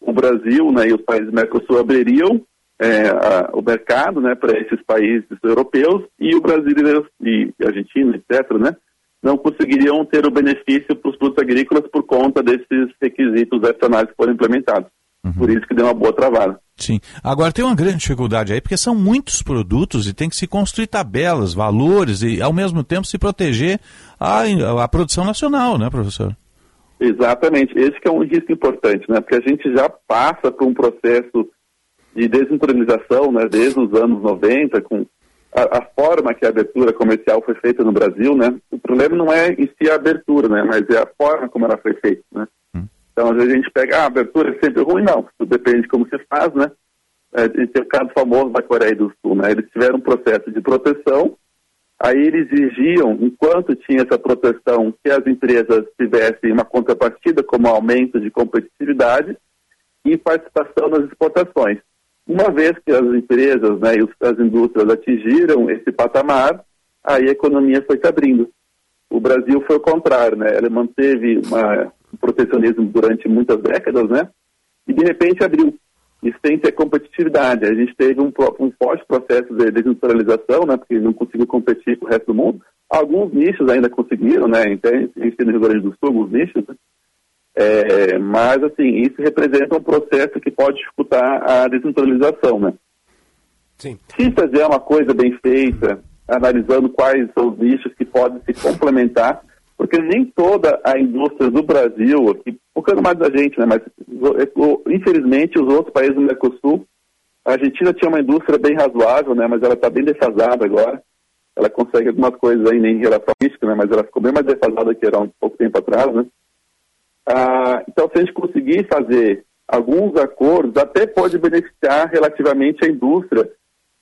o Brasil né, e os países do Mercosul abririam é, a, o mercado né, para esses países europeus e o brasileiro e Argentina, etc., né, não conseguiriam ter o benefício para os produtos agrícolas por conta desses requisitos adicionais que foram implementados. Uhum. Por isso que deu uma boa travada. Sim. Agora tem uma grande dificuldade aí, porque são muitos produtos e tem que se construir tabelas, valores e ao mesmo tempo se proteger a, a produção nacional, né, professor? Exatamente. Esse que é um risco importante, né? Porque a gente já passa por um processo de descentralização, né, desde os anos 90, com a, a, forma que a abertura comercial foi feita no Brasil, né? O problema não é em si a abertura, né? Mas é a forma como ela foi feita, né? Hum. Então, às vezes a gente pega, ah, a abertura é sempre ruim, não. Tudo depende de como se faz, né? É, tem o caso famoso da Coreia do Sul, né? Eles tiveram um processo de proteção, aí eles exigiam, enquanto tinha essa proteção, que as empresas tivessem uma contrapartida como aumento de competitividade e participação nas exportações. Uma vez que as empresas né, e as indústrias atingiram esse patamar, aí a economia foi se abrindo. O Brasil foi o contrário, né? Ele manteve uma, um protecionismo durante muitas décadas, né? E de repente abriu. E sem ter competitividade. A gente teve um, um forte processo de desindustrialização, né? Porque não conseguiu competir com o resto do mundo. Alguns nichos ainda conseguiram, né? Em, no Rio Grande do Sul, alguns nichos, né? É, mas, assim, isso representa um processo que pode dificultar a descentralização, né? Sim. Se fazer uma coisa bem feita, analisando quais são os nichos que podem se complementar, porque nem toda a indústria do Brasil, aqui, focando mais da gente, né? Mas, infelizmente, os outros países do Mercosul, a Argentina tinha uma indústria bem razoável, né? Mas ela está bem defasada agora. Ela consegue algumas coisas aí em relação à mística, né? Mas ela ficou bem mais defasada que era um pouco tempo atrás, né? Ah, então, se a gente conseguir fazer alguns acordos, até pode beneficiar relativamente a indústria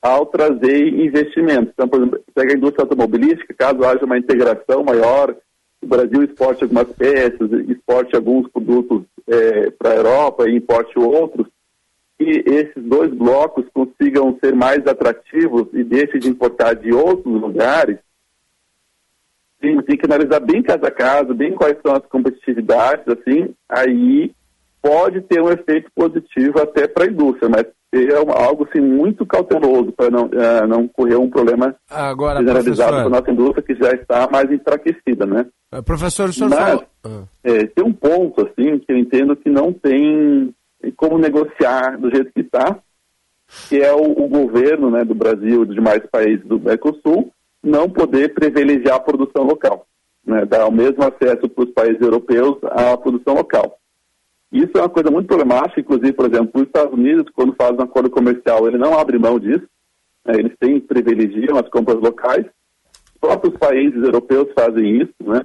ao trazer investimentos. Então, por exemplo, pega a indústria automobilística, caso haja uma integração maior, o Brasil exporte algumas peças, exporte alguns produtos é, para a Europa e importe outros, e esses dois blocos consigam ser mais atrativos e deixem de importar de outros lugares, tem, tem que analisar bem casa a casa, bem quais são as competitividades, assim, aí pode ter um efeito positivo até para a indústria, mas é algo assim, muito cauteloso para não, uh, não correr um problema Agora, generalizado para a nossa indústria que já está mais enfraquecida, né? Uh, professor, o senhor mas, falou... Uh. É, tem um ponto, assim, que eu entendo que não tem como negociar do jeito que está, que é o, o governo né, do Brasil e dos demais países do Mercosul não poder privilegiar a produção local, né, dar o mesmo acesso para os países europeus à produção local. Isso é uma coisa muito problemática, inclusive, por exemplo, os Estados Unidos, quando faz um acordo comercial, ele não abre mão disso, né, eles têm, privilegiam as compras locais, os próprios países europeus fazem isso, né,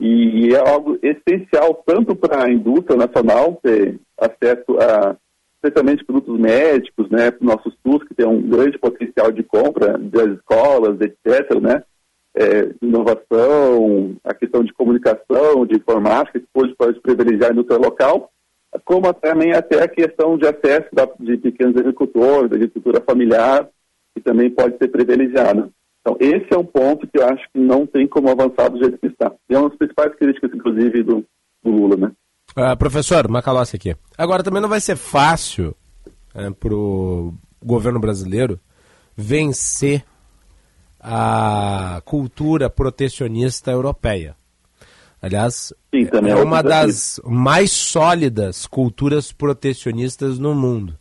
e é algo essencial tanto para a indústria nacional ter acesso a especialmente produtos médicos, né, para o nosso SUS, que tem um grande potencial de compra das escolas, etc., né, é, inovação, a questão de comunicação, de informática, que pode, pode privilegiar a indústria local, como também até a questão de acesso da, de pequenos agricultores, da agricultura familiar, que também pode ser privilegiada. Então, esse é um ponto que eu acho que não tem como avançar do jeito que está. E é uma das principais críticas, inclusive, do, do Lula, né? Uh, professor, Macalossi aqui. Agora, também não vai ser fácil é, para o governo brasileiro vencer a cultura protecionista europeia. Aliás, Sim, é, é uma das mais sólidas culturas protecionistas no mundo.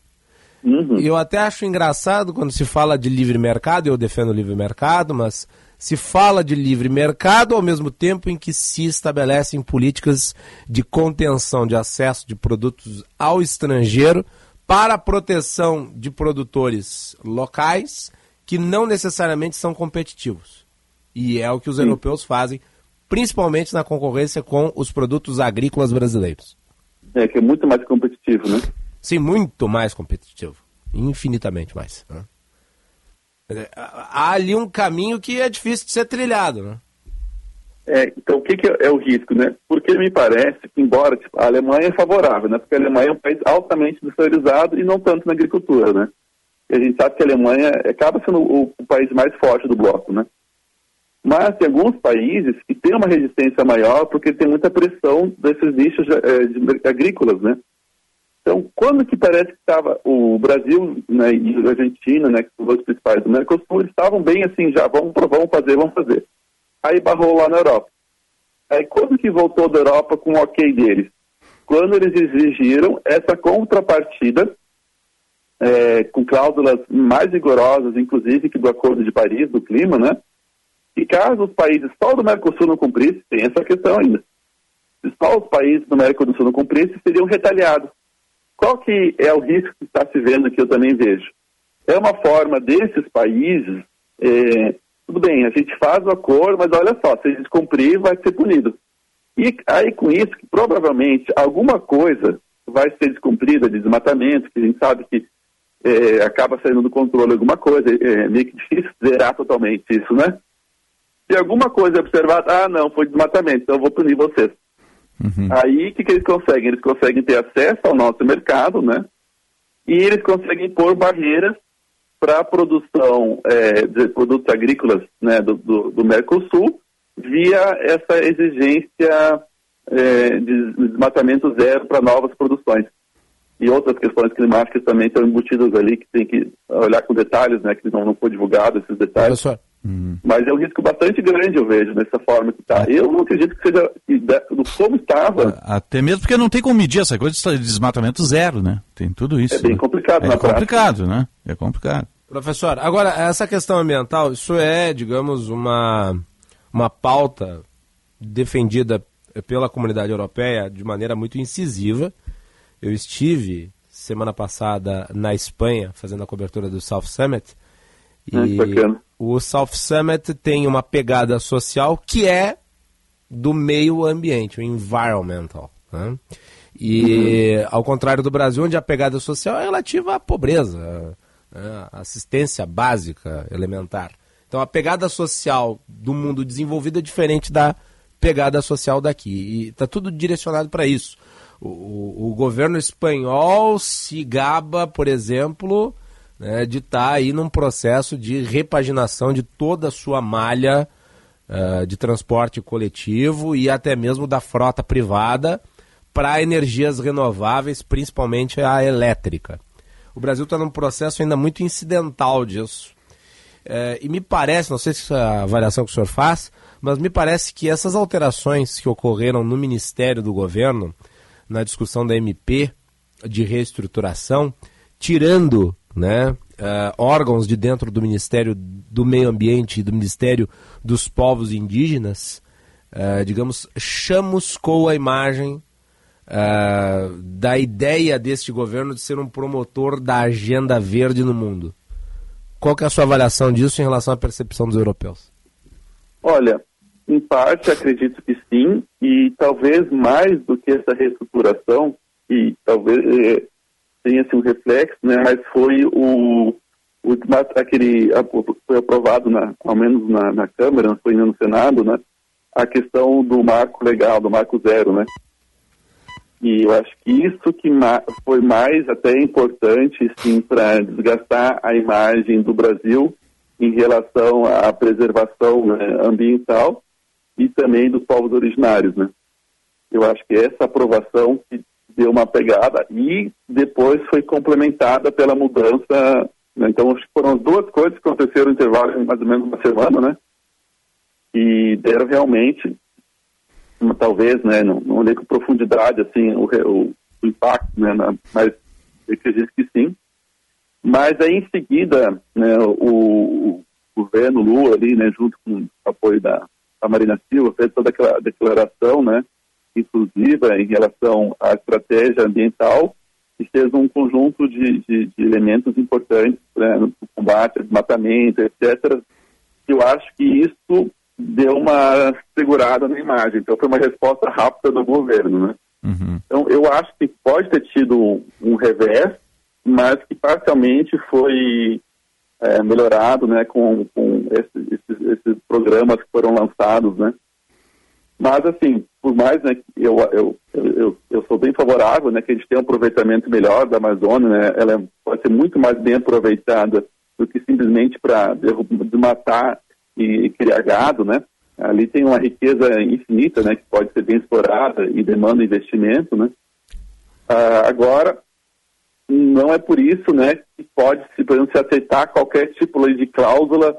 Uhum. Eu até acho engraçado quando se fala de livre mercado, eu defendo o livre mercado, mas se fala de livre mercado ao mesmo tempo em que se estabelecem políticas de contenção de acesso de produtos ao estrangeiro para a proteção de produtores locais que não necessariamente são competitivos. E é o que os Sim. europeus fazem, principalmente na concorrência com os produtos agrícolas brasileiros. É, que é muito mais competitivo, né? Sim, muito mais competitivo. Infinitamente mais. né? É, Há ali um caminho que é difícil de ser trilhado, né? É, então, o que, que é o risco, né? Porque me parece que, embora tipo, a Alemanha é favorável, né? Porque a Alemanha é um país altamente industrializado e não tanto na agricultura, né? E a gente sabe que a Alemanha acaba sendo o, o país mais forte do bloco, né? Mas tem alguns países que têm uma resistência maior porque tem muita pressão desses nichos eh, de- agrícolas, né? Então, quando que parece que estava o Brasil né, e a Argentina, né, que são os principais do Mercosul, estavam bem assim, já vamos, vamos fazer, vamos fazer. Aí barrou lá na Europa. Aí quando que voltou da Europa com o ok deles? Quando eles exigiram essa contrapartida é, com cláusulas mais rigorosas, inclusive que do Acordo de Paris, do clima, né? E caso os países só do Mercosul não cumprissem, tem essa questão ainda. Se só os países do Mercosul não cumprissem, seriam retaliados. Qual que é o risco que está se vendo que eu também vejo? É uma forma desses países, é, tudo bem, a gente faz o acordo, mas olha só, se a gente cumprir, vai ser punido. E aí com isso, provavelmente alguma coisa vai ser descumprida de desmatamento, que a gente sabe que é, acaba saindo do controle alguma coisa, é meio que difícil zerar totalmente isso, né? Se alguma coisa é observada, ah, não, foi desmatamento, então eu vou punir vocês. Aí, o que, que eles conseguem? Eles conseguem ter acesso ao nosso mercado, né? E eles conseguem pôr barreiras para a produção é, de produtos agrícolas né, do, do, do Mercosul via essa exigência é, de desmatamento zero para novas produções. E outras questões climáticas também estão embutidas ali, que tem que olhar com detalhes, né? Que não, não foi divulgado esses detalhes. Mas é um risco bastante grande, eu vejo, nessa forma que está. Eu não acredito que seja do como estava. Até mesmo porque não tem como medir essa coisa de desmatamento zero, né? Tem tudo isso. É bem né? complicado É na prática. complicado, né? É complicado. Professor, agora, essa questão ambiental, isso é, digamos, uma, uma pauta defendida pela comunidade europeia de maneira muito incisiva. Eu estive semana passada na Espanha fazendo a cobertura do South Summit Ah, que bacana. o South Summit tem uma pegada social que é do meio ambiente, o environmental. né? E ao contrário do Brasil, onde a pegada social é relativa à pobreza, né? assistência básica, elementar. Então a pegada social do mundo desenvolvido é diferente da pegada social daqui. E está tudo direcionado para isso. O, o- governo espanhol se gaba, por exemplo, né, de estar aí num processo de repaginação de toda a sua malha ah, de transporte coletivo e até mesmo da frota privada para energias renováveis, principalmente a elétrica. O Brasil está num processo ainda muito incidental disso. É, e me parece, não sei se é a avaliação que o senhor faz, mas me parece que essas alterações que ocorreram no Ministério do Governo, na discussão da MP de reestruturação, tirando né, eh, órgãos de dentro do Ministério do Meio Ambiente e do Ministério dos Povos Indígenas, eh, digamos, chamuscou a imagem eh, da ideia deste governo de ser um promotor da agenda verde no mundo. Qual que é a sua avaliação disso em relação à percepção dos europeus? Olha, em parte acredito que sim, e talvez mais do que essa reestruturação, e talvez eh, tenha assim, um reflexo, né, mas foi o, o aquele foi aprovado na, ao menos na, na Câmara, não foi ainda no Senado, né, a questão do marco legal, do marco zero, né. E eu acho que isso que foi mais até importante, sim, para desgastar a imagem do Brasil em relação à preservação né, ambiental e também dos povos originários, né? Eu acho que essa aprovação deu uma pegada e depois foi complementada pela mudança. né? Então, foram as duas coisas que aconteceram no intervalo de mais ou menos uma semana, né? E deram realmente, talvez, né? Não, não olhei com profundidade assim o, o- o impacto, né? na- mas eu acredito que sim. Mas aí em seguida, né, o, o governo Lula ali, né, junto com o apoio da, da Marina Silva, fez toda aquela declaração, né, inclusiva em relação à estratégia ambiental e fez um conjunto de, de, de elementos importantes né, no combate ao desmatamento, etc. Eu acho que isso deu uma segurada na imagem. Então foi uma resposta rápida do governo, né? Uhum. Então eu acho que pode ter tido um revés, mas que parcialmente foi é, melhorado, né, com, com esses, esses, esses, programas que foram lançados, né. Mas assim, por mais, né, eu, eu, eu, eu sou bem favorável, né, que a gente tenha um aproveitamento melhor da Amazônia, né, ela pode ser muito mais bem aproveitada do que simplesmente para desmatar e criar gado, né? Ali tem uma riqueza infinita, né, que pode ser bem explorada e demanda investimento, né? Ah, agora, não é por isso, né, que pode se, por exemplo, se aceitar qualquer tipo de cláusula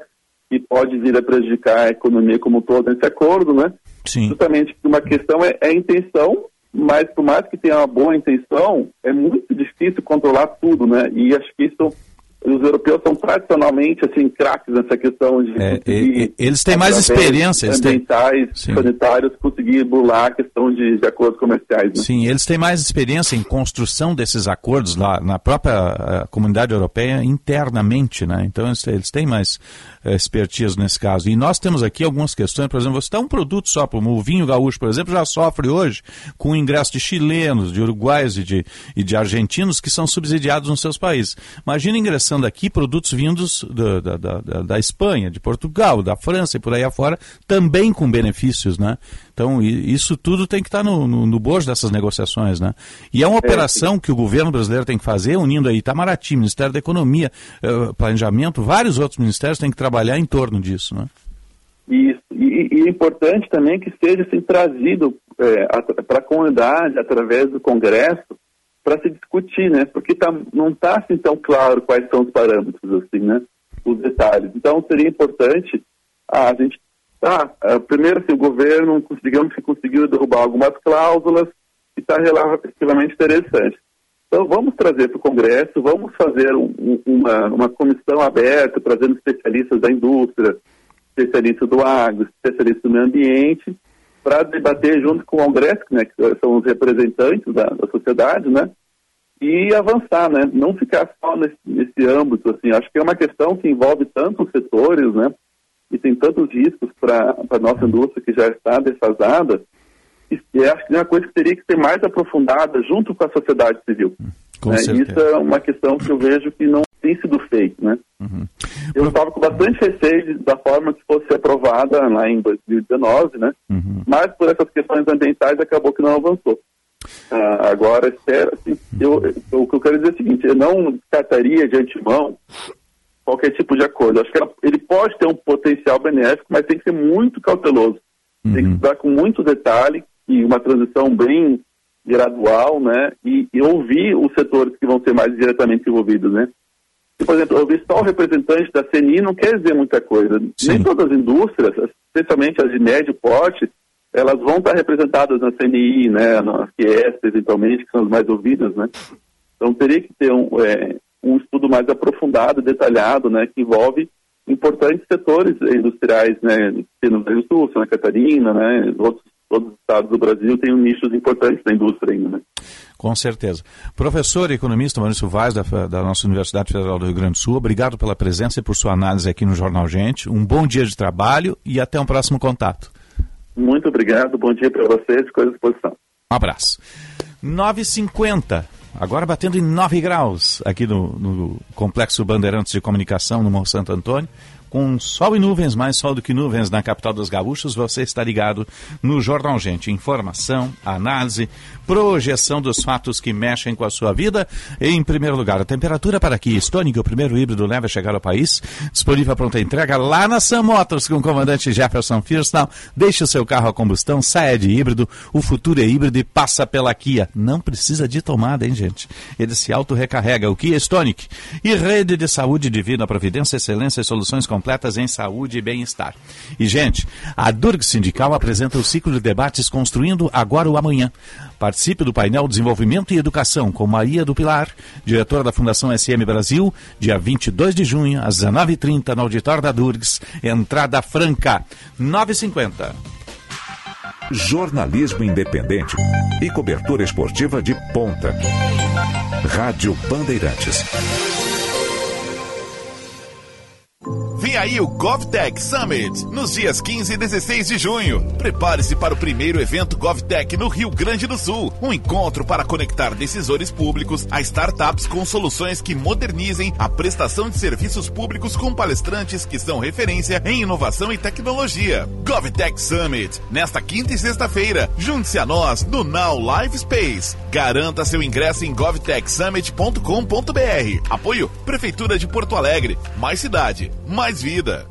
que pode vir a prejudicar a economia como um todo nesse acordo, né? Sim. Justamente uma questão é, é a intenção, mas por mais que tenha uma boa intenção, é muito difícil controlar tudo, né? E acho que isso os europeus são tradicionalmente assim craques nessa questão de é, e, eles têm mais experiência ambientais, têm... sanitários, conseguir burlar a questão de, de acordos comerciais. Né? Sim, eles têm mais experiência em construção desses acordos lá na própria uh, comunidade europeia internamente, né? Então eles, eles têm mais uh, expertise nesse caso. E nós temos aqui algumas questões, por exemplo, você está um produto só, como o vinho gaúcho, por exemplo, já sofre hoje com o ingresso de chilenos, de uruguaios e de, e de argentinos que são subsidiados nos seus países. Imagina ingressando exportação daqui produtos vindos da, da, da, da, Espanha, de Portugal, da França e por aí afora, também com benefícios, né? Então, isso tudo tem que estar no, no, no bojo dessas negociações, né? E é uma operação que o governo brasileiro tem que fazer, unindo aí Itamaraty, Ministério da Economia, eh, Planejamento, vários outros ministérios têm que trabalhar em torno disso, né? Isso. E, e é importante também que seja assim, trazido é, para a comunidade, através do Congresso, para se discutir, né? Porque tá, não está assim tão claro quais são os parâmetros, assim, né? Os detalhes. Então seria importante ah, a gente uh, primeiro assim, o governo digamos que conseguiu derrubar algumas cláusulas e está relativamente interessante. Então vamos trazer para o Congresso, vamos fazer um, uma, uma comissão aberta, trazendo especialistas da indústria, especialistas do agro, especialistas do meio ambiente, para debater junto com o Congresso, né, que são os representantes da, da sociedade, né, e avançar, né, não ficar só nesse, nesse âmbito, assim, acho que é uma questão que envolve tantos setores, né, e tem tantos riscos para a nossa indústria que já está defasada, e, acho que é uma coisa que teria que ser mais aprofundada junto com a sociedade civil. Né? Isso é uma questão que eu vejo que não tem sido feito, né? Uhum. Eu estava com bastante receio da forma que fosse aprovada lá em 2019, né? Uhum. Mas por essas questões ambientais acabou que não avançou. Ah, agora, espero, assim, eu, eu, o que eu quero dizer é o seguinte, eu não descartaria de antemão qualquer tipo de acordo. Acho que ela, ele pode ter um potencial benéfico, mas tem que ser muito cauteloso. Uhum. Tem que estudar com muito detalhe e uma transição bem gradual, né? E, e, ouvir os setores que vão ser mais diretamente envolvidos, né? E, por exemplo, ouvir só o representante da CNI não quer dizer muita coisa. Sim. Nem todas as indústrias, especialmente as de médio porte, elas vão estar representadas na CNI, né? Na QS, eventualmente, que são as mais ouvidas, né? Então teria que ter um, é, um estudo mais aprofundado, detalhado, né? Que envolve importantes setores industriais, né? No Rio do Sul, Santa Catarina, né? Outros todos os estados do Brasil têm nichos importantes da indústria ainda, né? Com certeza. Professor e economista Maurício Vaz, da, da, nossa Universidade Federal do Rio Grande do Sul, obrigado pela presença e por sua análise aqui no Jornal Gente. Um bom dia de trabalho e até um próximo contato. Muito obrigado, bom dia para vocês, coisa à disposição. Um abraço. 9h50, agora batendo em 9 graus aqui no, no Complexo Bandeirantes de Comunicação, no Morro Santo Antônio com sol e nuvens, mais sol do que nuvens na capital dos gaúchos, você está ligado no Jornal Gente. Informação, análise, projeção dos fatos que mexem com a sua vida. Em primeiro lugar, a temperatura para aqui. Stonic, o primeiro híbrido leve a chegar ao país. Disponível a pronta entrega lá na Sam Motors com o comandante Jefferson Firstal. Deixe o seu carro a combustão, saia de híbrido. O futuro é híbrido e passa pela Kia. Não precisa de tomada, hein, gente? Ele se auto-recarrega. O Kia Stonic. E rede de saúde divina, providência, excelência e soluções completas completas em saúde e bem-estar. E, gente, a Durg Sindical apresenta o ciclo de debates Construindo Agora o Amanhã. Participe do painel Desenvolvimento e Educação com Maria do Pilar, diretora da Fundação SM Brasil, dia 22 de junho, às 19h30, no auditório da Durgs. Entrada franca, 9h50. Jornalismo independente e cobertura esportiva de ponta. Rádio Bandeirantes. Vem aí o GovTech Summit, nos dias 15 e 16 de junho. Prepare-se para o primeiro evento GovTech no Rio Grande do Sul. Um encontro para conectar decisores públicos a startups com soluções que modernizem a prestação de serviços públicos com palestrantes que são referência em inovação e tecnologia. GovTech Summit, nesta quinta e sexta-feira. Junte-se a nós no Now Live Space. Garanta seu ingresso em govtechsummit.com.br. Apoio Prefeitura de Porto Alegre. Mais cidade, mais vida.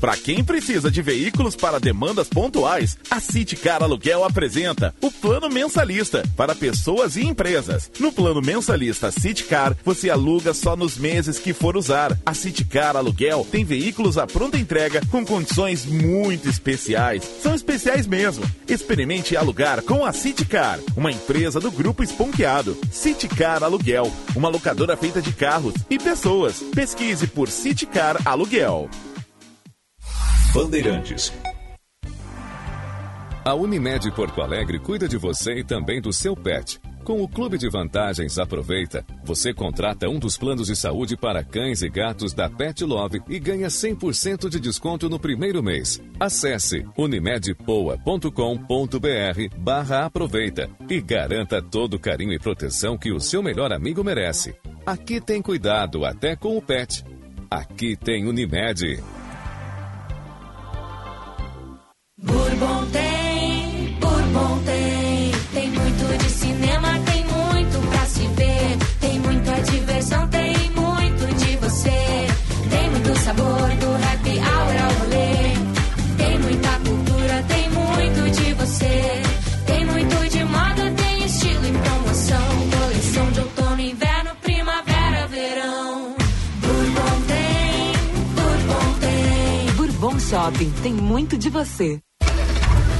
Para quem precisa de veículos para demandas pontuais, a Citicar Aluguel apresenta o Plano Mensalista para pessoas e empresas. No Plano Mensalista Citicar, você aluga só nos meses que for usar. A Citicar Aluguel tem veículos à pronta entrega com condições muito especiais. São especiais mesmo. Experimente alugar com a Citicar, uma empresa do Grupo Esponqueado. Citicar Aluguel, uma locadora feita de carros e pessoas. Pesquise por Citicar Aluguel. Bandeirantes. A Unimed Porto Alegre cuida de você e também do seu pet. Com o Clube de Vantagens Aproveita, você contrata um dos planos de saúde para cães e gatos da Pet Love e ganha 100% de desconto no primeiro mês. Acesse unimedpoa.com.br barra aproveita e garanta todo o carinho e proteção que o seu melhor amigo merece. Aqui tem cuidado até com o pet. Aqui tem Unimed. Bourbon tem, Bourbon tem. Tem muito de cinema, tem muito pra se ver. Tem muita diversão, tem muito de você. Tem muito sabor do hour ao rolê. Tem muita cultura, tem muito de você. Tem muito de moda, tem estilo e promoção. Coleção de outono, inverno, primavera, verão. Bourbon tem, Bourbon tem. Bourbon Shopping tem muito de você.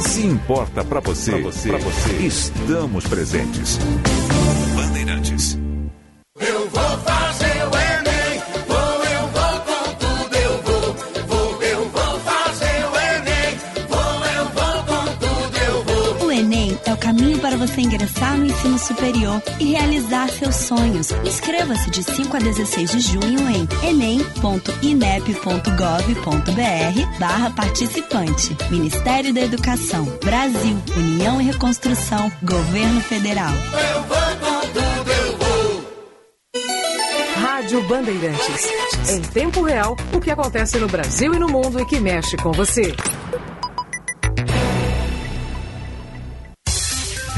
Se importa para você, pra você, pra você, estamos presentes. Bandeirantes. Você ingressar no ensino superior e realizar seus sonhos. Inscreva-se de 5 a 16 de junho em enem.inep.gov.br barra participante. Ministério da Educação, Brasil, União e Reconstrução, Governo Federal. Eu vou com tudo, eu vou. Rádio Bandeirantes. Em tempo real, o que acontece no Brasil e no mundo e que mexe com você.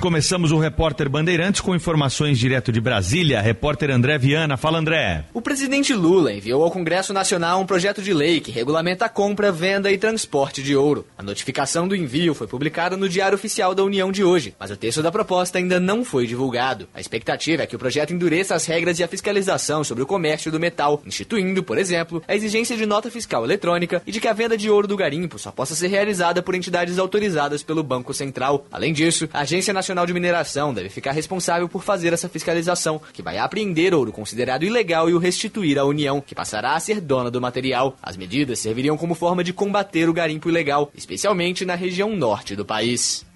Começamos o Repórter Bandeirantes com informações direto de Brasília. Repórter André Viana. Fala, André. O presidente Lula enviou ao Congresso Nacional um projeto de lei que regulamenta a compra, venda e transporte de ouro. A notificação do envio foi publicada no Diário Oficial da União de hoje, mas o texto da proposta ainda não foi divulgado. A expectativa é que o projeto endureça as regras e a fiscalização sobre o comércio do metal, instituindo, por exemplo, a exigência de nota fiscal eletrônica e de que a venda de ouro do garimpo só possa ser realizada por entidades autorizadas pelo Banco Central. Além disso, a Agência Nacional de Mineração deve ficar responsável por fazer essa fiscalização, que vai apreender ouro considerado ilegal e o restituir à União, que passará a ser dona do material. As medidas serviriam como forma de combater o garimpo ilegal, especialmente na região norte do país.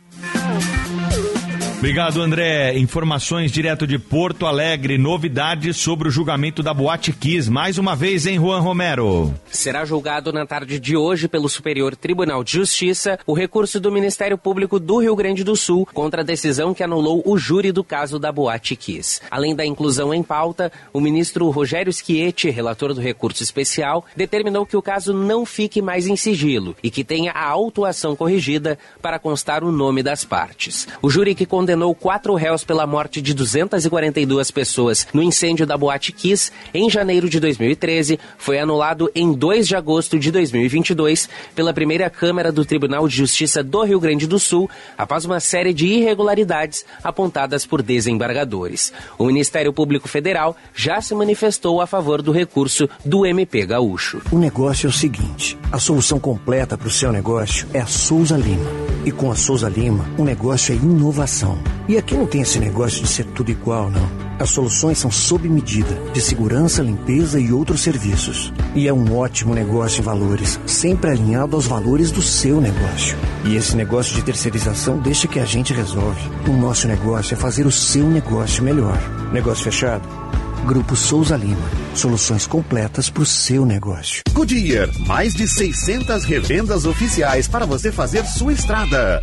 Obrigado, André. Informações direto de Porto Alegre, novidades sobre o julgamento da Boate Kiss. Mais uma vez, em Juan Romero. Será julgado na tarde de hoje pelo Superior Tribunal de Justiça o recurso do Ministério Público do Rio Grande do Sul contra a decisão que anulou o júri do caso da Boate Kiss. Além da inclusão em pauta, o ministro Rogério Schietti, relator do recurso especial, determinou que o caso não fique mais em sigilo e que tenha a autuação corrigida para constar o nome das partes. O júri que condenou quatro réus pela morte de 242 pessoas no incêndio da Boate Kiss em janeiro de 2013 foi anulado em 2 de agosto de 2022 pela primeira Câmara do Tribunal de Justiça do Rio Grande do Sul após uma série de irregularidades apontadas por desembargadores. O Ministério Público Federal já se manifestou a favor do recurso do MP Gaúcho. O negócio é o seguinte: a solução completa para o seu negócio é a Souza Lima. E com a Souza Lima, o negócio é inovação. E aqui não tem esse negócio de ser tudo igual, não. As soluções são sob medida, de segurança, limpeza e outros serviços. E é um ótimo negócio em valores, sempre alinhado aos valores do seu negócio. E esse negócio de terceirização deixa que a gente resolve. O nosso negócio é fazer o seu negócio melhor. Negócio fechado? Grupo Souza Lima. Soluções completas para o seu negócio. Goodyear, mais de 600 revendas oficiais para você fazer sua estrada.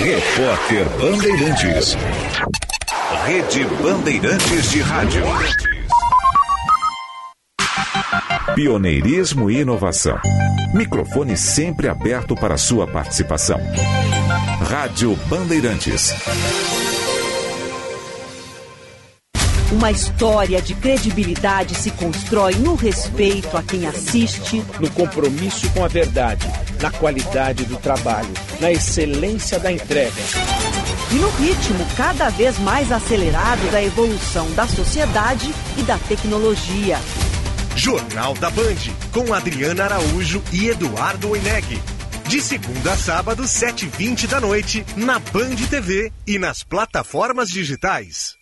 Repórter Bandeirantes. Rede Bandeirantes de Rádio. Pioneirismo e inovação. Microfone sempre aberto para sua participação. Rádio Bandeirantes. Uma história de credibilidade se constrói no respeito a quem assiste, no compromisso com a verdade, na qualidade do trabalho, na excelência da entrega. E no ritmo cada vez mais acelerado da evolução da sociedade e da tecnologia. Jornal da Band, com Adriana Araújo e Eduardo Oineg. De segunda a sábado, 7h20 da noite, na Band TV e nas plataformas digitais.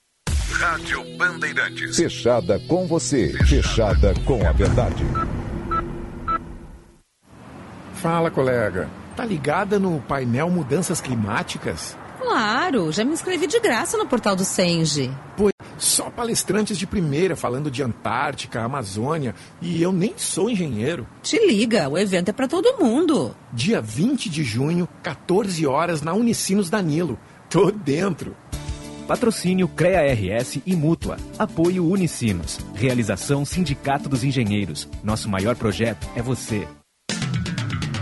Rádio Bandeirantes. Fechada com você. Fechada com a verdade. Fala, colega. Tá ligada no painel Mudanças Climáticas? Claro, já me inscrevi de graça no portal do Senge. Pô, só palestrantes de primeira falando de Antártica, Amazônia, e eu nem sou engenheiro. Te liga, o evento é para todo mundo. Dia 20 de junho, 14 horas, na Unicinos Danilo. Tô dentro. Patrocínio CREA RS e Mútua. Apoio Unicinos. Realização Sindicato dos Engenheiros. Nosso maior projeto é você.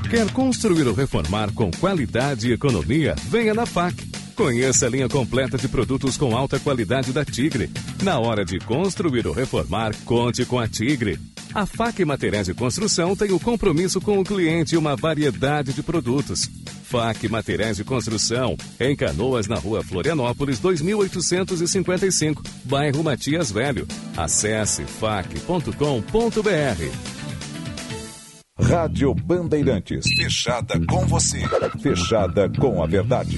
Quer construir ou reformar com qualidade e economia? Venha na FAC. Conheça a linha completa de produtos com alta qualidade da Tigre. Na hora de construir ou reformar, conte com a Tigre. A FAC Materiais de Construção tem o compromisso com o cliente e uma variedade de produtos. FAC Materiais de Construção, em Canoas, na rua Florianópolis, 2855, bairro Matias Velho. Acesse fac.com.br. Rádio Bandeirantes. Fechada com você. Fechada com a verdade.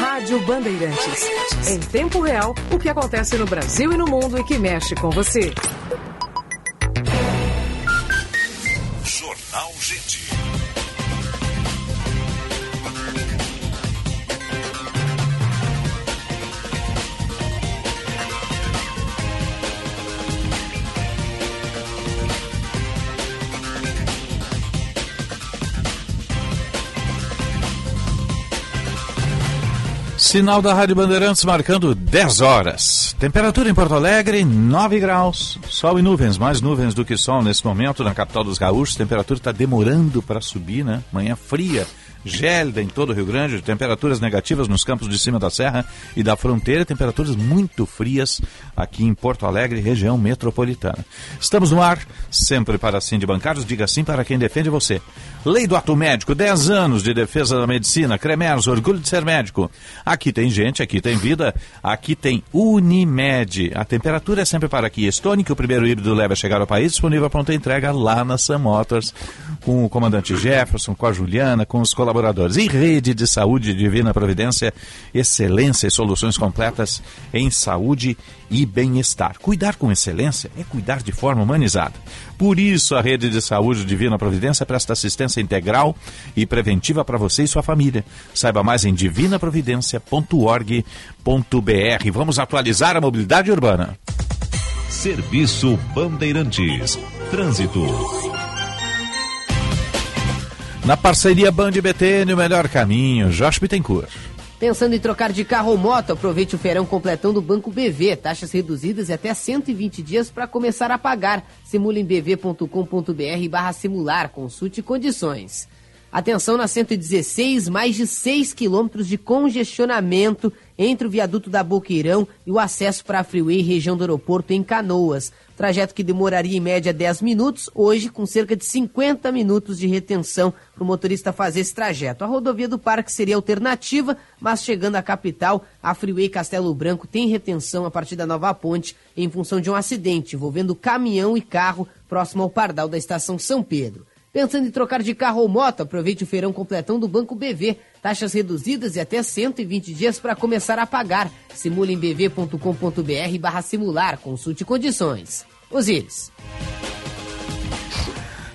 Rádio Bandeirantes. Em tempo real, o que acontece no Brasil e no mundo e que mexe com você. Jornal Gente. Sinal da Rádio Bandeirantes marcando 10 horas. Temperatura em Porto Alegre, 9 graus. Sol e nuvens, mais nuvens do que sol nesse momento na capital dos gaúchos. Temperatura está demorando para subir, né? Manhã fria, gélida em todo o Rio Grande. Temperaturas negativas nos campos de cima da serra e da fronteira. Temperaturas muito frias aqui em Porto Alegre, região metropolitana. Estamos no ar, sempre para sim de bancários. Diga sim para quem defende você. Lei do ato médico, 10 anos de defesa da medicina. Cremers, orgulho de ser médico. Aqui tem gente, aqui tem vida, aqui tem Unimed. A temperatura é sempre para aqui. Stone, que o primeiro híbrido leva a chegar ao país, disponível a pronta entrega lá na Sam Motors, com o comandante Jefferson, com a Juliana, com os colaboradores. E rede de saúde Divina Providência, excelência e soluções completas em saúde e bem-estar. Cuidar com excelência é cuidar de forma humanizada. Por isso, a rede de saúde Divina Providência presta assistência integral e preventiva para você e sua família. Saiba mais em divinaprovidência.org.br. Vamos atualizar a mobilidade urbana. Serviço Bandeirantes. Trânsito. Na parceria Band BTN, o melhor caminho. Josh Bittencourt. Pensando em trocar de carro ou moto, aproveite o feirão completão do Banco BV. Taxas reduzidas e até 120 dias para começar a pagar. Simule em bv.com.br barra simular. Consulte condições. Atenção na 116, mais de 6 quilômetros de congestionamento entre o viaduto da Boqueirão e o acesso para a Freeway região do aeroporto em Canoas. Trajeto que demoraria em média 10 minutos, hoje com cerca de 50 minutos de retenção para o motorista fazer esse trajeto. A rodovia do Parque seria alternativa, mas chegando à capital, a Freeway Castelo Branco tem retenção a partir da Nova Ponte em função de um acidente envolvendo caminhão e carro próximo ao Pardal da estação São Pedro. Pensando em trocar de carro ou moto, aproveite o feirão completão do Banco BV. Taxas reduzidas e até 120 dias para começar a pagar. Simule em bv.com.br barra simular. Consulte condições. Osíris.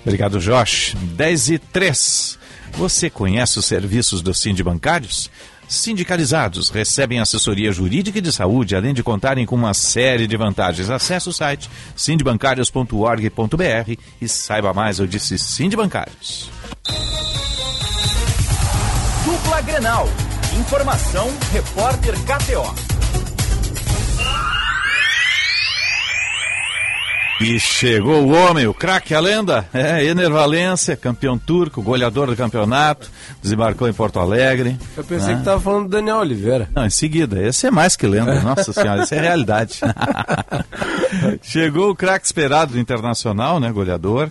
Obrigado, Josh. 10 e 3. Você conhece os serviços do Sind Bancários? Sindicalizados recebem assessoria jurídica e de saúde, além de contarem com uma série de vantagens. Acesse o site sindbancários.org.br e saiba mais. Eu disse Sindbancários. Dupla Grenal. Informação, repórter KTO. E chegou o homem, o craque, a lenda. É, Ener Valência, campeão turco, goleador do campeonato, desembarcou em Porto Alegre. Eu pensei né? que estava falando do Daniel Oliveira. Não, em seguida. Esse é mais que lenda, nossa senhora, isso é realidade. chegou o craque esperado do Internacional, né, goleador.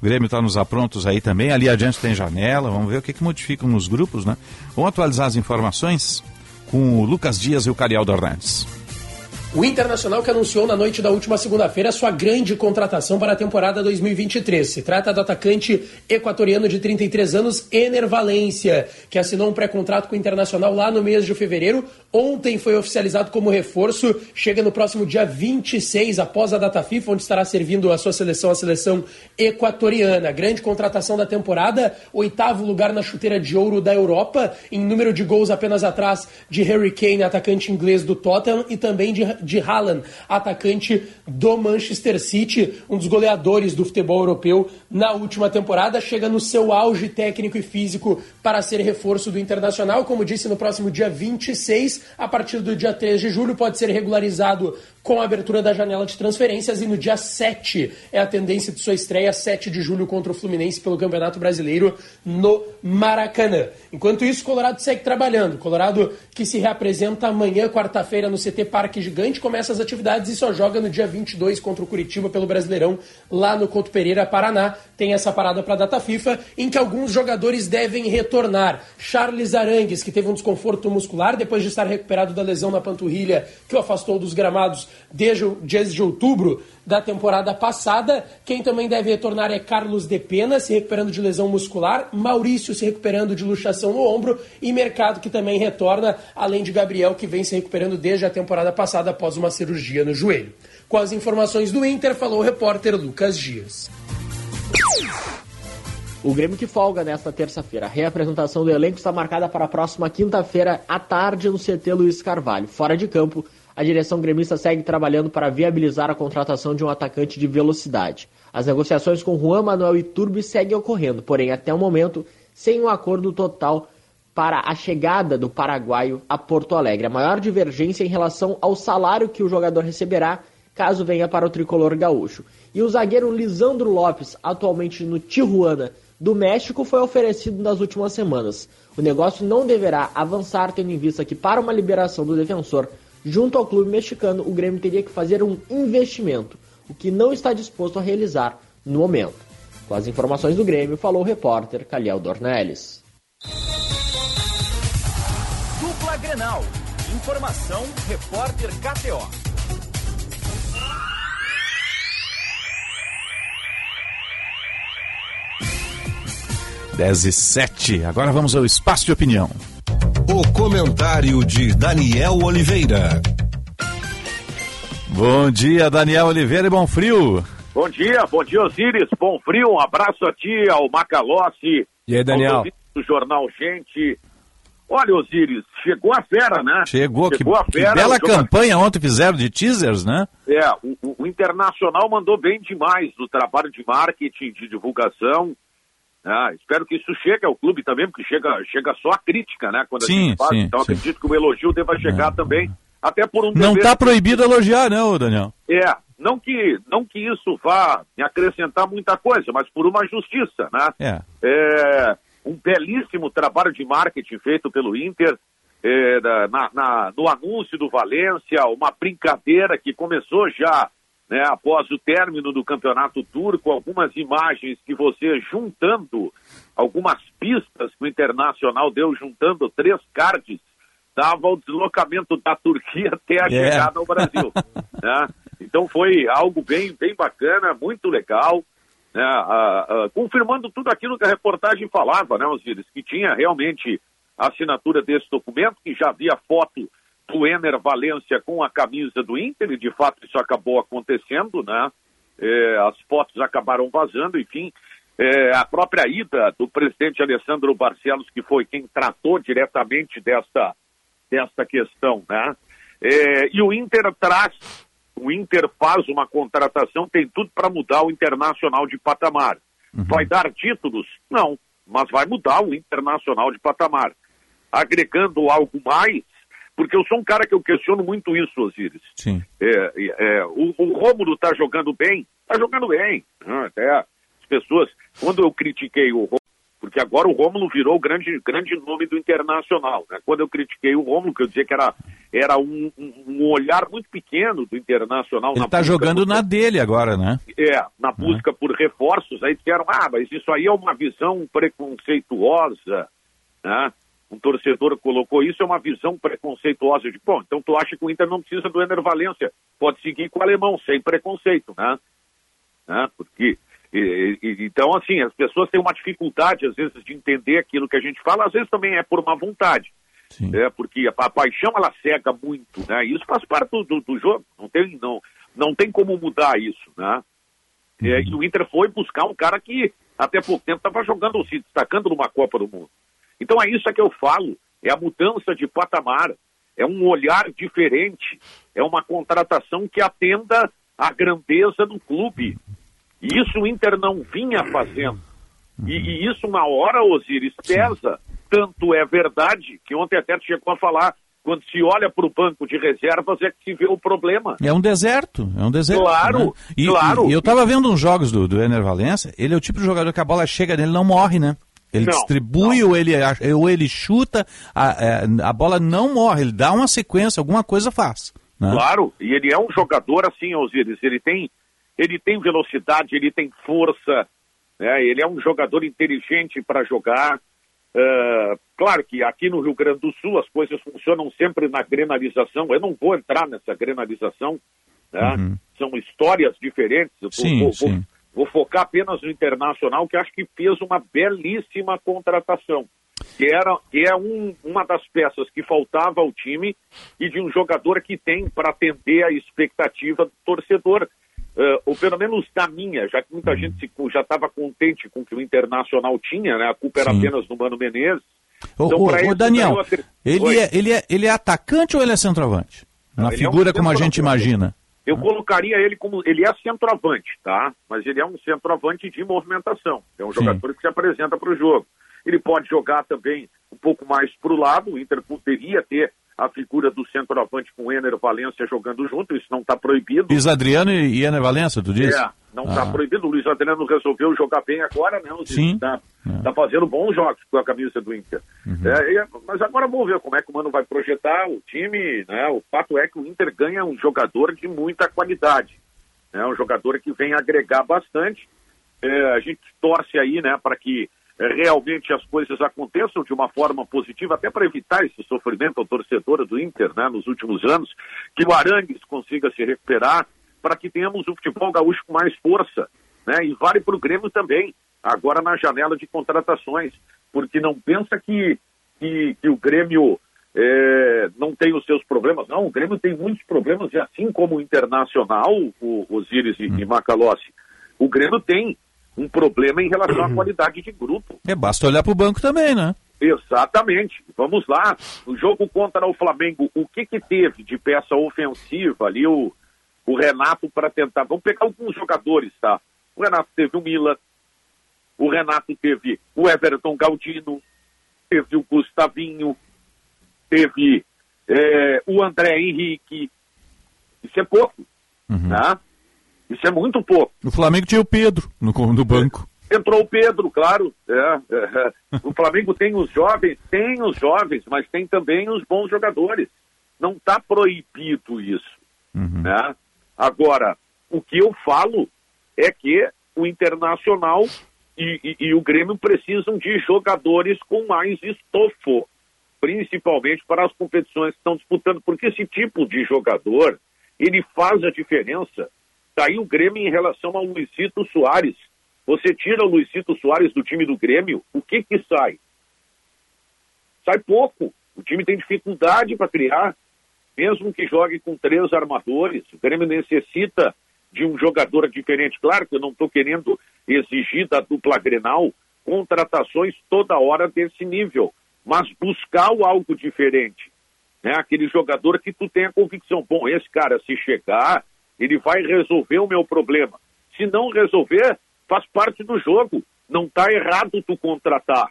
O Grêmio está nos aprontos aí também. Ali adiante tem janela. Vamos ver o que, que modificam nos grupos, né? Vamos atualizar as informações com o Lucas Dias e o Carialdo Hernandes. O Internacional que anunciou na noite da última segunda-feira sua grande contratação para a temporada 2023. Se trata do atacante equatoriano de 33 anos, Ener Valência, que assinou um pré-contrato com o Internacional lá no mês de fevereiro. Ontem foi oficializado como reforço, chega no próximo dia 26, após a data FIFA, onde estará servindo a sua seleção, a seleção equatoriana. Grande contratação da temporada, oitavo lugar na chuteira de ouro da Europa, em número de gols apenas atrás de Harry Kane, atacante inglês do Tottenham, e também de de Haaland, atacante do Manchester City, um dos goleadores do futebol europeu na última temporada, chega no seu auge técnico e físico para ser reforço do Internacional, como disse no próximo dia 26, a partir do dia 3 de julho pode ser regularizado com a abertura da janela de transferências e no dia 7 é a tendência de sua estreia, 7 de julho contra o Fluminense pelo Campeonato Brasileiro no Maracanã. Enquanto isso, Colorado segue trabalhando. Colorado que se reapresenta amanhã, quarta-feira, no CT Parque Gigante, começa as atividades e só joga no dia 22 contra o Curitiba pelo Brasileirão lá no Couto Pereira, Paraná. Tem essa parada para a data FIFA em que alguns jogadores devem retornar. Charles Arangues, que teve um desconforto muscular depois de estar recuperado da lesão na panturrilha que o afastou dos gramados desde, desde outubro da temporada passada. Quem também deve retornar é Carlos De Pena, se recuperando de lesão muscular, Maurício se recuperando de luxação no ombro e Mercado que também retorna, além de Gabriel que vem se recuperando desde a temporada passada após uma cirurgia no joelho. Com as informações do Inter, falou o repórter Lucas Dias. O Grêmio que folga nesta terça-feira. A reapresentação do elenco está marcada para a próxima quinta-feira à tarde no CT Luiz Carvalho. Fora de campo, a direção gremista segue trabalhando para viabilizar a contratação de um atacante de velocidade. As negociações com Juan Manuel Iturbe seguem ocorrendo, porém, até o momento, sem um acordo total para a chegada do paraguaio a Porto Alegre. A maior divergência em relação ao salário que o jogador receberá caso venha para o tricolor gaúcho. E o zagueiro Lisandro Lopes, atualmente no Tijuana do México, foi oferecido nas últimas semanas. O negócio não deverá avançar, tendo em vista que, para uma liberação do defensor junto ao clube mexicano, o Grêmio teria que fazer um investimento, o que não está disposto a realizar no momento. Com as informações do Grêmio, falou o repórter Calhau Dornelles. Dupla Grenal. Informação, repórter KTO. Dez e sete. Agora vamos ao espaço de opinião. O comentário de Daniel Oliveira. Bom dia, Daniel Oliveira e bom frio. Bom dia, bom dia, Osiris. Bom frio, um abraço a ti, ao Macalossi. E aí, Daniel? Do Jornal Gente. Olha, Osiris, chegou a fera, né? Chegou, chegou que, a fera. Que bela campanha ontem fizeram de teasers, né? É, o, o Internacional mandou bem demais no trabalho de marketing, de divulgação. Ah, espero que isso chegue ao clube também, porque chega, chega só a crítica, né? Quando sim, a gente faz. Sim, então sim. acredito que o elogio deva chegar é. também, até por um Não está proibido elogiar, não, Daniel? É, não que, não que isso vá acrescentar muita coisa, mas por uma justiça, né? É. é um belíssimo trabalho de marketing feito pelo Inter. É, na, na, no anúncio do Valência, uma brincadeira que começou já né, após o término do campeonato turco, algumas imagens que você juntando, algumas pistas que o Internacional deu, juntando três cards, dava o deslocamento da Turquia até a yeah. chegada ao Brasil. né? Então foi algo bem, bem bacana, muito legal, né? ah, ah, confirmando tudo aquilo que a reportagem falava, né, Osiris, que tinha realmente a assinatura desse documento, que já havia foto do Ener Valência com a camisa do Inter, e de fato isso acabou acontecendo, né? É, as fotos acabaram vazando, enfim. É, a própria ida do presidente Alessandro Barcelos, que foi quem tratou diretamente desta, desta questão, né? É, e o Inter traz, o Inter faz uma contratação, tem tudo para mudar o internacional de patamar. Uhum. Vai dar títulos? Não, mas vai mudar o internacional de patamar. Agregando algo mais, porque eu sou um cara que eu questiono muito isso, Osiris. Sim. É, é, o, o Rômulo está jogando bem, está jogando bem. Né? Até as pessoas, quando eu critiquei o Rômulo, porque agora o Rômulo virou o grande, grande nome do Internacional. Né? Quando eu critiquei o Rômulo, que eu dizia que era, era um, um olhar muito pequeno do Internacional. Ele está jogando por... na dele agora, né? É, na busca é. por reforços. Aí disseram, ah, mas isso aí é uma visão preconceituosa, né? Um torcedor colocou isso, é uma visão preconceituosa de, bom, então tu acha que o Inter não precisa do Ener Valência, pode seguir com o alemão, sem preconceito, né? né? Porque, e, e, então, assim, as pessoas têm uma dificuldade, às vezes, de entender aquilo que a gente fala, às vezes também é por má vontade, Sim. É, porque a, a, paixão, ela cega muito, né? Isso faz parte do, do, do jogo, não tem, não, não tem como mudar isso, né? Uhum. É, e o Inter foi buscar um cara que até pouco tempo estava jogando, se destacando numa Copa do Mundo. Então é isso que eu falo, é a mudança de patamar, é um olhar diferente, é uma contratação que atenda à grandeza do clube. E isso o Inter não vinha fazendo. E, e isso, uma hora, Osiris, pesa. Tanto é verdade que ontem até chegou a falar, quando se olha para o banco de reservas é que se vê o problema. É um deserto, é um deserto. Claro, né? e, claro. E, eu estava vendo uns jogos do, do Ener Valença, ele é o tipo de jogador que a bola chega nele e não morre, né? Ele Não, distribui ou ele, ou ele chuta, a, é, a bola não morre, ele dá uma sequência, alguma coisa faz. né? Claro, e ele é um jogador assim, Osiris, ele tem, ele tem velocidade, ele tem força, né? ele é um jogador inteligente para jogar. Ah, claro que aqui no Rio Grande do Sul as coisas funcionam sempre na grenalização. Eu não vou entrar nessa grenalização, né? são histórias diferentes. Sim, vou, vou- sim. Vou focar apenas no internacional, que acho que fez uma belíssima contratação. Que, era, que é um, uma das peças que faltava ao time e de um jogador que tem para atender a expectativa do torcedor. Eh, ou pelo menos da minha, já que muita gente se- já estava contente com o que o Internacional tinha, né? a culpa era Sim. apenas do Mano Menezes. Ô, Então, ô, ô, Daniel, ele é, ele, é, ele é atacante ou ele é centroavante? Na Não, ele é um figura como a gente imagina. Eu colocaria ele como. Ele é centroavante, tá? Mas ele é um centroavante de movimentação. É um Sim. jogador que se apresenta para o jogo. Ele pode jogar também um pouco mais para o lado. O Inter poderia ter a figura do centroavante com o Ener Valência jogando junto. Isso não está proibido. Luiz Adriano e Ener Valença, tu disse? É, não está Ah. proibido. O Luiz Adriano resolveu jogar bem agora, né? Sim. Está tá fazendo bons jogos com a camisa do Inter. É, e- mas agora vamos ver como é que o Mano vai projetar o time. Né? O fato é que o Inter ganha um jogador de muita qualidade. Né? Um jogador que vem agregar bastante. É, a gente torce aí né, para que é, realmente as coisas aconteçam de uma forma positiva, até para evitar esse sofrimento ao torcedor do Inter né, nos últimos anos, que o Arangues consiga se recuperar, para que tenhamos o futebol gaúcho com mais força. Né, e vale para o Grêmio também, agora na janela de contratações, porque não pensa que, que, que o Grêmio é, não tem os seus problemas. Não, o Grêmio tem muitos problemas, e assim como o Internacional, o Osiris e, e Macalossi, o Grêmio tem um problema em relação à qualidade de grupo. É, basta olhar pro banco também, né? Exatamente. Vamos lá. No jogo contra o Flamengo, o que que teve de peça ofensiva ali o, o Renato para tentar? Vamos pegar alguns jogadores, tá? O Renato teve o Mila, o Renato teve o Everton Galdino, teve o Gustavinho, teve é, o André Henrique. Isso é pouco, tá? Isso é muito pouco. O Flamengo tinha o Pedro no, no banco. Entrou o Pedro, claro. é, é, é. O Flamengo tem os jovens, tem os jovens, mas tem também os bons jogadores. Não está proibido isso. Né? Agora, o que eu falo é que o Internacional e, e- e o Grêmio precisam de jogadores com mais estofo, principalmente para as competições que estão disputando, porque esse tipo de jogador, ele faz a diferença. Está aí o Grêmio em relação ao Luizito Soares. Você tira o Luizito Soares do time do Grêmio, o que que sai? Sai pouco. O time tem dificuldade para criar, mesmo que jogue com três armadores. O Grêmio necessita de um jogador diferente. Claro que eu não estou querendo exigir da dupla Grenal contratações toda hora desse nível, mas buscar algo diferente. Né? Aquele jogador que tu tenha convicção, bom, esse cara, se chegar, ele vai resolver o meu problema. Se não resolver, faz parte do jogo. Não está errado tu contratar.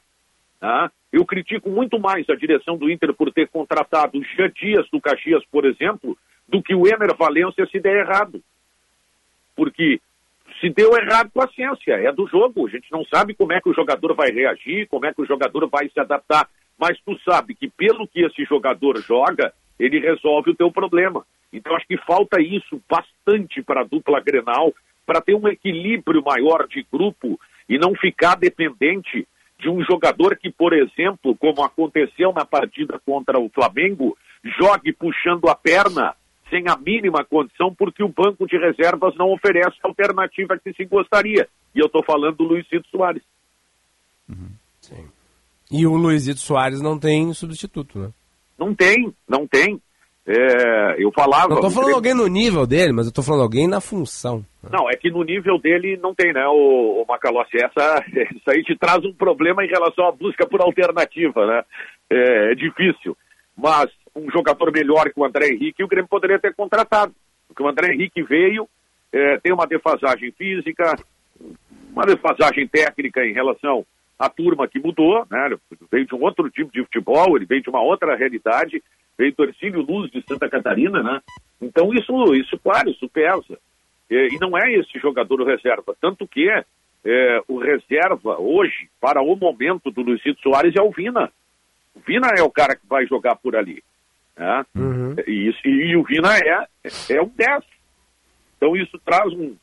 Tá? Eu critico muito mais a direção do Inter por ter contratado o Jean Dias do Caxias, por exemplo, do que o Ener Valência se der errado. Porque se deu errado, paciência, é do jogo. A gente não sabe como é que o jogador vai reagir, como é que o jogador vai se adaptar. Mas tu sabe que pelo que esse jogador joga, ele resolve o teu problema. Então acho que falta isso bastante para a dupla Grenal, para ter um equilíbrio maior de grupo e não ficar dependente de um jogador que, por exemplo, como aconteceu na partida contra o Flamengo, jogue puxando a perna sem a mínima condição, porque o banco de reservas não oferece a alternativa que se gostaria. E eu estou falando do Luizito Soares. E o Luizito Soares não tem substituto, né? Não tem, não tem. É, eu falava. Não tô falando alguém no nível dele, mas eu tô falando alguém na função. Não, é que no nível dele não tem, né, o, o Macalossi? Essa, isso aí te traz um problema em relação à busca por alternativa, né? É, é difícil. Mas um jogador melhor que o André Henrique, o Grêmio poderia ter contratado. Porque o André Henrique veio, é, tem uma defasagem física, uma defasagem técnica em relação à turma que mudou, né? Ele veio de um outro tipo de futebol, ele veio de uma outra realidade, veio do Ercílio Luz de Santa Catarina, né? Então isso, isso claro, isso pesa. É, e não é esse jogador o reserva, tanto que é, o reserva hoje, para o momento do Luizito Soares, é o Vina. O Vina é o cara que vai jogar por ali. Né? Uhum. E, isso, e o Vina é, é um 10. Então isso traz um,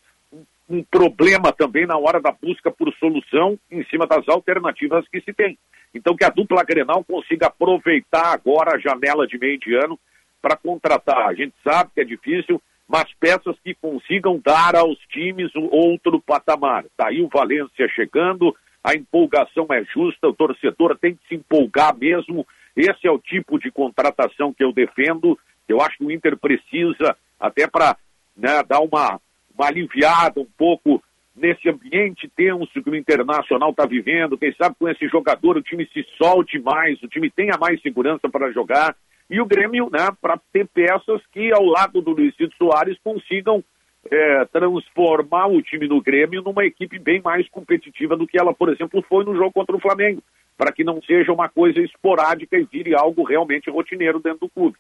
um problema também na hora da busca por solução em cima das alternativas que se tem. Então que a dupla Grenal consiga aproveitar agora a janela de meio de ano para contratar. A gente sabe que é difícil, mas peças que consigam dar aos times um outro patamar. Está aí o Valência chegando, a empolgação é justa, o torcedor tem que se empolgar mesmo. Esse é o tipo de contratação que eu defendo. Eu acho que o Inter precisa, até para né, dar uma, uma aliviada um pouco nesse ambiente tenso que o Internacional está vivendo. Quem sabe com esse jogador o time se solte mais, o time tenha mais segurança para jogar. E o Grêmio, né, para ter peças que, ao lado do Luizito Soares, consigam é, transformar o time do Grêmio numa equipe bem mais competitiva do que ela, por exemplo, foi no jogo contra o Flamengo, para que não seja uma coisa esporádica e vire algo realmente rotineiro dentro do clube.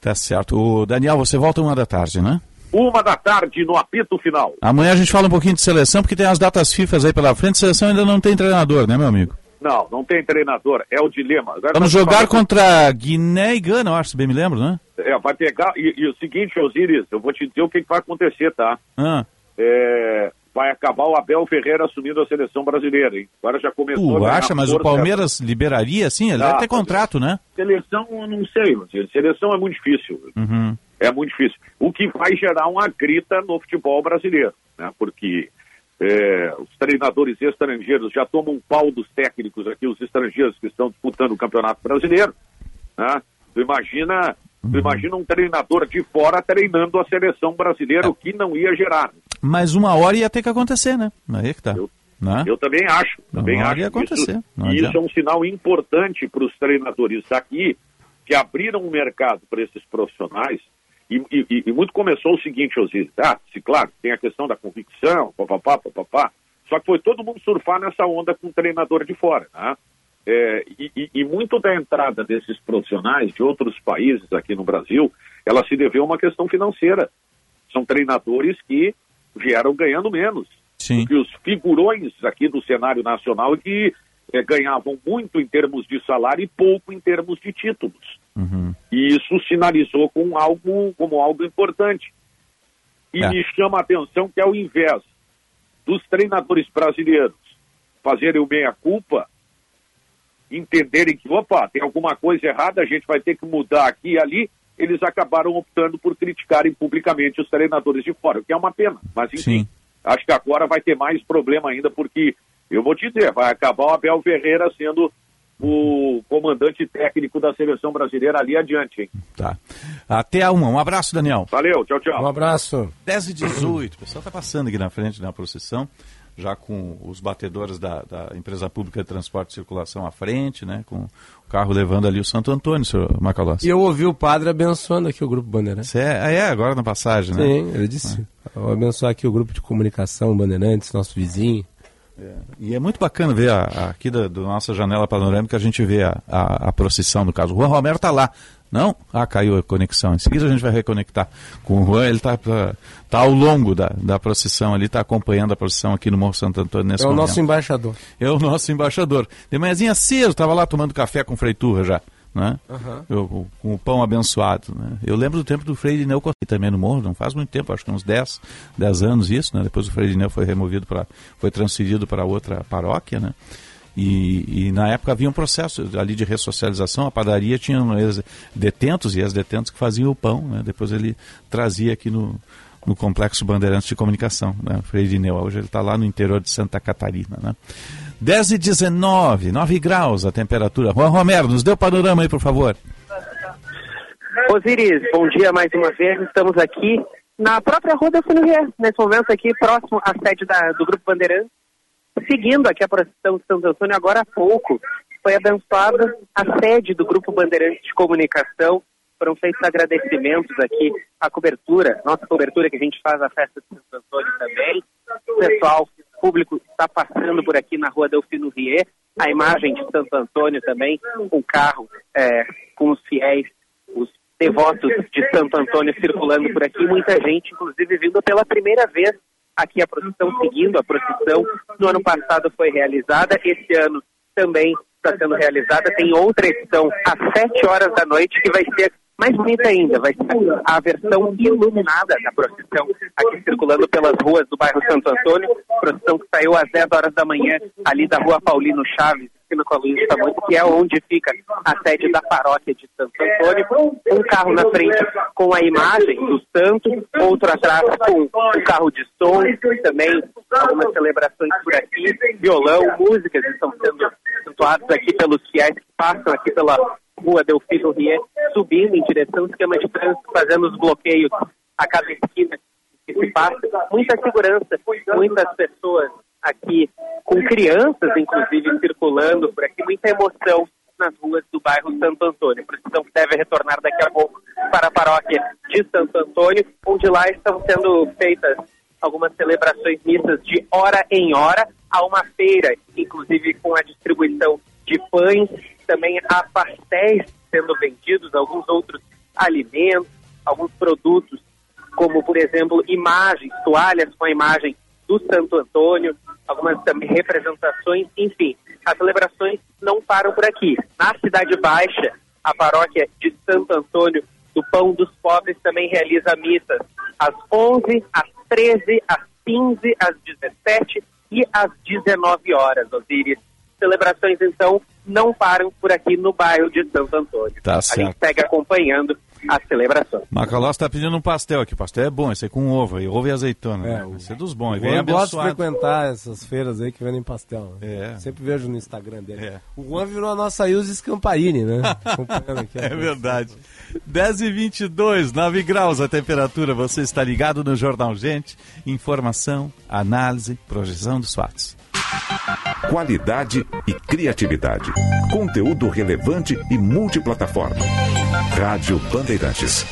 Tá certo. O Daniel, você volta uma da tarde, né? Uma da tarde no apito final. Amanhã a gente fala um pouquinho de seleção, porque tem as datas FIFA aí pela frente. Seleção ainda não tem treinador, né, meu amigo? Não, não tem treinador, é o dilema. Agora Vamos jogar contra Guiné e Gana, eu acho, se bem me lembro, né? É, vai pegar. E, e o seguinte, Osiris, eu vou te dizer o que, que vai acontecer, tá? Ah, É, vai acabar o Abel Ferreira assumindo a seleção brasileira, hein? Agora já começou. tu ganhar acha, mas o. Palmeiras liberaria, sim? Ele Ah, deve ter contrato, né? Seleção, eu não sei. Seleção é muito difícil. Uhum. É muito difícil. O que vai gerar uma grita no futebol brasileiro, né? Porque é, os treinadores estrangeiros já tomam um pau dos técnicos aqui, os estrangeiros que estão disputando o Campeonato Brasileiro. Né? Tu imagina, tu imagina um treinador de fora treinando a seleção brasileira, o que não ia gerar. Mas uma hora ia ter que acontecer, né? Aí que tá. né? Eu também acho. Também Não acho ia acontecer, Isso, isso é um sinal importante para os treinadores daqui que abriram o mercado para esses profissionais. E, e- e muito começou o seguinte, Osiris. Ah, se, claro, tem a questão da convicção, papapá, papapá. Só que foi todo mundo surfar nessa onda com o treinador de fora. Né? É, e, e- muito da entrada desses profissionais de outros países aqui no Brasil, ela se deveu a uma questão financeira. São treinadores que vieram ganhando menos Sim. que os figurões aqui do cenário nacional que eh, ganhavam muito em termos de salário e pouco em termos de títulos. Uhum. E isso sinalizou com algo, como algo importante. E É. me chama a atenção que ao invés dos treinadores brasileiros fazerem o meia-culpa, entenderem que, opa, tem alguma coisa errada, a gente vai ter que mudar aqui e ali, eles acabaram optando por criticarem publicamente os treinadores de fora, o que é uma pena. Mas, enfim, Sim. acho que agora vai ter mais problema ainda, porque, eu vou te dizer, vai acabar o Abel Ferreira sendo o comandante técnico da seleção brasileira ali adiante, hein? Tá. Até a uma. Um abraço, Daniel. Valeu, tchau, tchau. Um abraço. 10 e 18. O pessoal está passando aqui na frente da procissão, já com os batedores da, da empresa pública de transporte e circulação à frente, né? Com o carro levando ali o Santo Antônio, senhor Macalossi. E eu ouvi o padre abençoando aqui o Grupo Bandeirantes. É, ah, é, agora na passagem, né? Sim, ele disse. Vou abençoar aqui o grupo de comunicação Bandeirantes, nosso vizinho. E é muito bacana ver a- a- aqui da, do nossa janela panorâmica, a gente vê a, a, procissão, no caso. O Juan Romero está lá. Não? Ah, caiu a conexão. Em seguida a gente vai reconectar com o Juan. Ele está tá ao longo da, da procissão ali, está acompanhando a procissão aqui no Morro Santo Antônio nesse É o momento. nosso embaixador. É o nosso embaixador. De manhãzinha cedo, estava lá tomando café com freitura já. Né? Aham. Eu- com o pão abençoado. Né? Eu lembro do tempo do Frei Dineu Costa, também no Morro, não faz muito tempo, acho que uns 10, 10 anos isso. Né? Depois o Frei Dineu foi removido, para foi transferido para outra paróquia. Né? E, e na época havia um processo ali de ressocialização, a padaria tinha detentos e ex-detentos que faziam o pão. Né? Depois ele trazia aqui no, no Complexo Bandeirantes de Comunicação, né? Frei Dineu. Hoje ele está lá no interior de Santa Catarina. Né? 10 e 19, 9 graus a temperatura. Juan Romero, nos dê o panorama aí, por favor. Osiris, bom dia mais uma vez. Estamos aqui na própria Rua da Funivier, nesse momento aqui próximo à sede da- do Grupo Bandeirantes, seguindo aqui a procissão de Santo Antônio agora há pouco. foi abençoada a sede do Grupo Bandeirantes de Comunicação. Foram feitos agradecimentos aqui, a cobertura, nossa cobertura que a gente faz a festa de Santo Antônio também. O pessoal, público está passando por aqui na rua Delfino Rier. A imagem de Santo Antônio também, um carro é, com os fiéis, os devotos de Santo Antônio circulando por aqui. Muita gente, inclusive, vindo pela primeira vez aqui a procissão, seguindo a procissão. No ano passado foi realizada, esse ano também está sendo realizada. Tem outra edição às 7 horas da noite que vai ser mais bonita ainda, vai ser a versão iluminada da procissão aqui circulando pelas ruas do bairro Santo Antônio. Procissão que saiu às 10 horas da manhã ali da rua Paulino Chaves, esquina com a Luiz Tamanho, que é onde fica a sede da paróquia de Santo Antônio. Um carro na frente com a imagem do santo, outro atrás com um carro de som, também algumas celebrações por aqui, violão, músicas estão sendo acentuadas aqui pelos fiéis que passam aqui pela rua Delfino Rier, subindo em direção ao esquema de trânsito, fazendo os bloqueios a cada esquina que se passa. Muita segurança, muitas pessoas aqui, com crianças, inclusive, circulando por aqui, muita emoção nas ruas do bairro Santo Antônio. A que deve retornar daqui a pouco para a paróquia de Santo Antônio, onde lá estão sendo feitas algumas celebrações missas de hora em hora. Há uma feira, inclusive com a distribuição de pães, também há pastéis sendo vendidos, alguns outros alimentos, alguns produtos, como, por exemplo, imagens, toalhas com a imagem do Santo Antônio, algumas também representações, enfim, as celebrações não param por aqui. Na Cidade Baixa, a paróquia de Santo Antônio do Pão dos Pobres também realiza missas às 11, às 13, às 15, às 17 e às 19 horas, Osiris. Celebrações, então, não param por aqui no bairro de Santo Antônio. Tá a certo. gente segue acompanhando as celebrações. Macalós está pedindo um pastel aqui. Pastel é bom, esse aí com ovo, e ovo e azeitona. É, né? Esse é dos bons. e Eu gosto de frequentar essas feiras aí que vendem pastel. É. Sempre vejo no Instagram dele. O Juan virou a nossa Ilse Scamparini, né? Acompanhando aqui. É verdade. 10 e 22, 9 graus a temperatura. Você está ligado no Jornal Gente. Informação, análise, projeção dos fatos. Qualidade e criatividade. Conteúdo relevante e multiplataforma. Rádio Bandeirantes.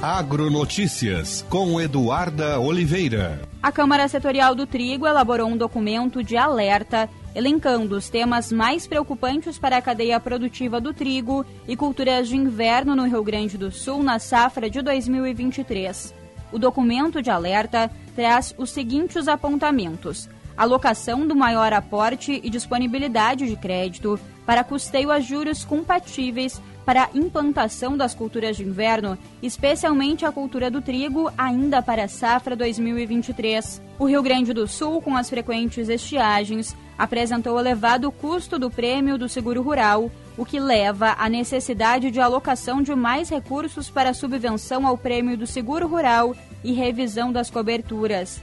Agronotícias com Eduarda Oliveira. A Câmara Setorial do Trigo elaborou um documento de alerta elencando os temas mais preocupantes para a cadeia produtiva do trigo e culturas de inverno no Rio Grande do Sul na safra de 2023. O documento de alerta traz os seguintes apontamentos: alocação do maior aporte e disponibilidade de crédito para custeio a juros compatíveis para implantação das culturas de inverno, especialmente a cultura do trigo, ainda para a safra 2023. O Rio Grande do Sul, com as frequentes estiagens, apresentou elevado custo do prêmio do seguro rural, o que leva à necessidade de alocação de mais recursos para subvenção ao prêmio do seguro rural e revisão das coberturas.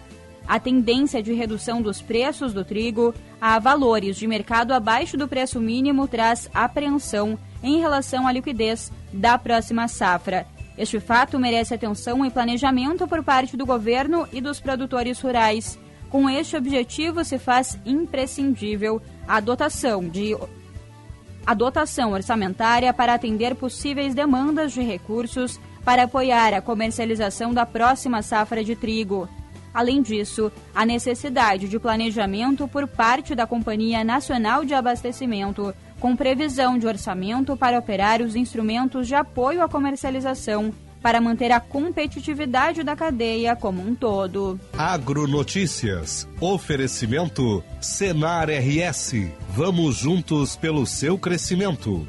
A tendência de redução dos preços do trigo a valores de mercado abaixo do preço mínimo traz apreensão em relação à liquidez da próxima safra. Este fato merece atenção e planejamento por parte do governo e dos produtores rurais. Com este objetivo, se faz imprescindível a dotação de a dotação orçamentária para atender possíveis demandas de recursos para apoiar a comercialização da próxima safra de trigo. Além disso, a necessidade de planejamento por parte da Companhia Nacional de Abastecimento, com previsão de orçamento para operar os instrumentos de apoio à comercialização, para manter a competitividade da cadeia como um todo. Agronotícias. Oferecimento Senar RS. Vamos juntos pelo seu crescimento.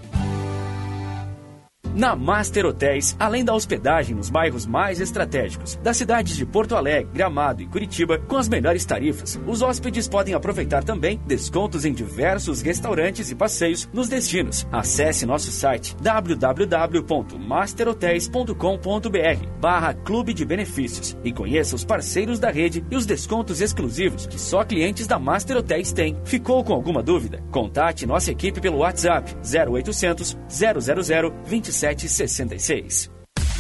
Na Master Hotéis, além da hospedagem nos bairros mais estratégicos das cidades de Porto Alegre, Gramado e Curitiba, com as melhores tarifas, os hóspedes podem aproveitar também descontos em diversos restaurantes e passeios nos destinos. Acesse nosso site www.masterhotels.com.br barra Clube de Benefícios e conheça os parceiros da rede e os descontos exclusivos que só clientes da Master Hotels têm. Ficou com alguma dúvida? Contate nossa equipe pelo WhatsApp 0800 000 2766.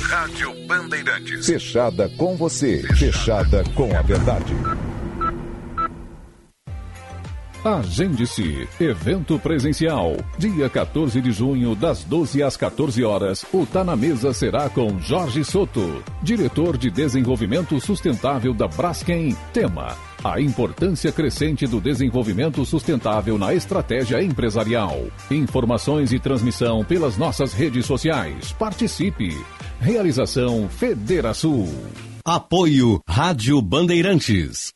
Rádio Bandeirantes. Fechada com você. Fechada com a verdade. Agende-se. Evento presencial. Dia 14 de junho, das 12 às 14 horas. O Tá na Mesa será com Jorge Soto, diretor de desenvolvimento sustentável da Braskem. Tema: a importância crescente do desenvolvimento sustentável na estratégia empresarial. Informações e transmissão pelas nossas redes sociais. Participe. Realização Federação. Apoio Rádio Bandeirantes.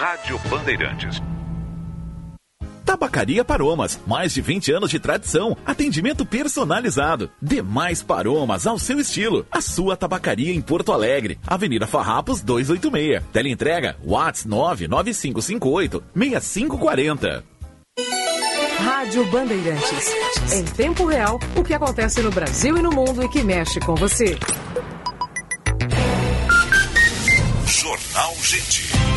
Rádio Bandeirantes. Tabacaria Paromas, mais de 20 anos de tradição, atendimento personalizado. Demais Paromas ao seu estilo. A sua tabacaria em Porto Alegre, Avenida Farrapos 286. Teleentrega Whats 99558 6540. Rádio Bandeirantes. Em tempo real, o que acontece no Brasil e no mundo e que mexe com você. Jornal Gente.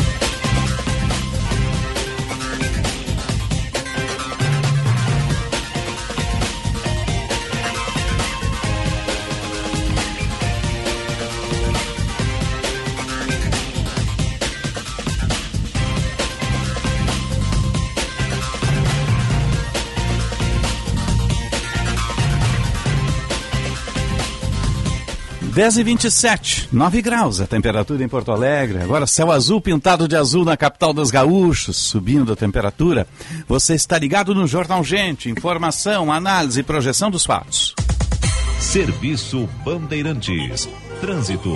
Dez e vinte e sete, 9 graus a temperatura em Porto Alegre. Agora céu azul pintado de azul na capital dos gaúchos, subindo a temperatura. Você está ligado no Jornal Gente, informação, análise e projeção dos fatos. Serviço Bandeirantes. Trânsito.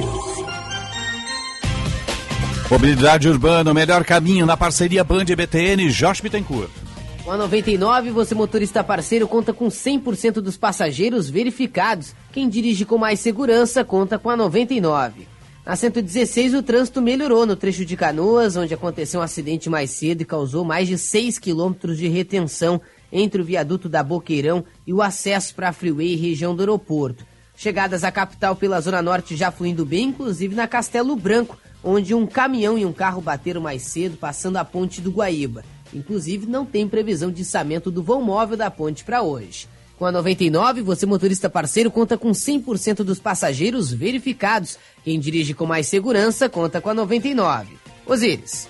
Mobilidade urbana, o melhor caminho na parceria Band e BTN, Jorge Bittencourt. Com a 99, você motorista parceiro conta com 100% dos passageiros verificados. Quem dirige com mais segurança conta com a 99. Na 116, o trânsito melhorou no trecho de Canoas, onde aconteceu um acidente mais cedo e causou mais de 6 quilômetros de retenção entre o viaduto da Boqueirão e o acesso para a Freeway região do aeroporto. Chegadas à capital pela Zona Norte já fluindo bem, inclusive na Castelo Branco, onde um caminhão e um carro bateram mais cedo, passando a ponte do Guaíba. Inclusive, não tem previsão de içamento do vão móvel da ponte para hoje. Com a 99, você motorista parceiro conta com 100% dos passageiros verificados. Quem dirige com mais segurança conta com a 99. Osíris.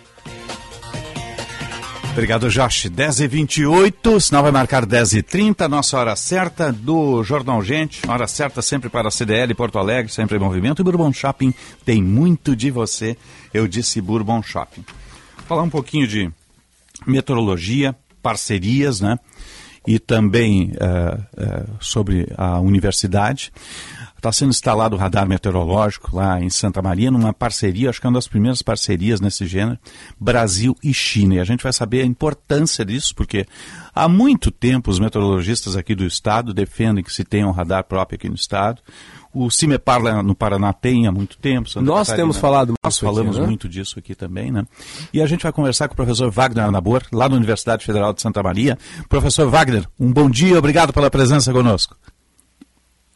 Obrigado, Josh. 10 e 28 sinal vai marcar 10 e 30 nossa hora certa do Jornal Gente. Hora certa sempre para a CDL Porto Alegre, sempre em movimento. E Bourbon Shopping tem muito de você. Eu disse Bourbon Shopping. Falar um pouquinho de meteorologia, parcerias, né? E também uh, uh, sobre a universidade. Está sendo instalado o radar meteorológico lá em Santa Maria, numa parceria, acho que é uma das primeiras parcerias nesse gênero, Brasil e China. E a gente vai saber a importância disso, porque há muito tempo os meteorologistas aqui do estado defendem que se tenha um radar próprio aqui no estado. O CIMEPAR lá no Paraná tem há muito tempo. Santa Nós Catarina, temos falado Nós falamos aqui, né? muito disso aqui também, né? E a gente vai conversar com o professor Wagner Anabor, lá da Universidade Federal de Santa Maria. Professor Wagner, um bom dia, obrigado pela presença conosco.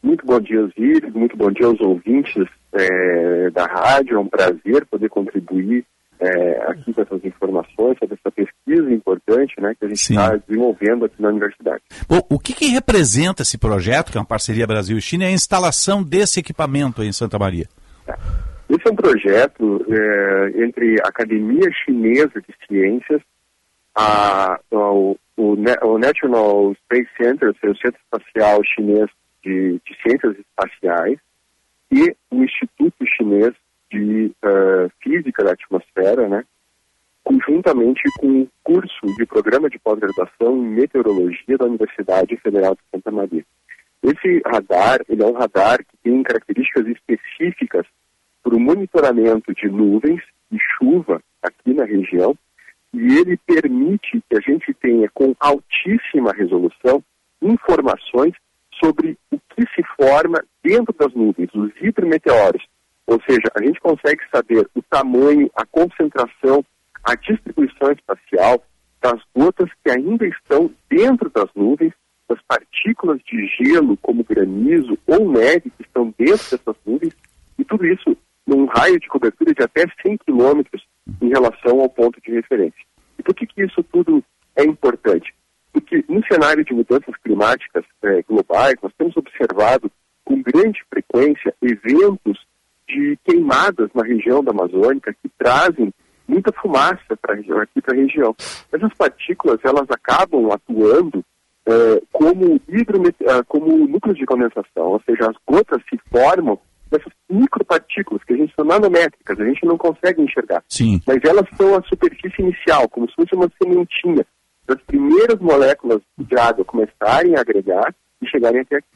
Muito bom dia, Osíris, muito bom dia aos ouvintes é, da rádio. É um prazer poder contribuir é, aqui com essas informações, sobre essa pesquisa importante né, que a gente está desenvolvendo aqui na universidade. Bom, o que, que, representa esse projeto, que é uma parceria Brasil e é a instalação desse equipamento em Santa Maria? Esse é um projeto é, entre a Academia Chinesa de Ciências, a, o, o, o, National Space Center, o Centro Espacial Chinês de, de Ciências Espaciais, e o Instituto Chinês de uh, Física da Atmosfera, né, conjuntamente com o curso de programa de pós-graduação em meteorologia da Universidade Federal de Santa Maria. Esse radar, ele é um radar que tem características específicas para o monitoramento de nuvens e chuva aqui na região, e ele permite que a gente tenha com altíssima resolução informações sobre o que se forma dentro das nuvens, os hidrometeoros. Ou seja, a gente consegue saber o tamanho, a concentração, a distribuição espacial das gotas que ainda estão dentro das nuvens, das partículas de gelo, como granizo ou neve, que estão dentro dessas nuvens, e tudo isso num raio de cobertura de até 100 quilômetros em relação ao ponto de referência. E por que, que isso tudo é importante? Porque no cenário de mudanças climáticas é, globais, nós temos observado com grande frequência eventos de queimadas na região da Amazônica que trazem muita fumaça para aqui para a região. Essas partículas elas acabam atuando é, como, hidromet... como núcleos de condensação, ou seja, as gotas se formam dessas micropartículas que a gente são nanométricas, a gente não consegue enxergar. Sim. Mas elas são a superfície inicial, como se fosse uma sementinha das primeiras moléculas de água começarem a agregar e chegarem até aqui.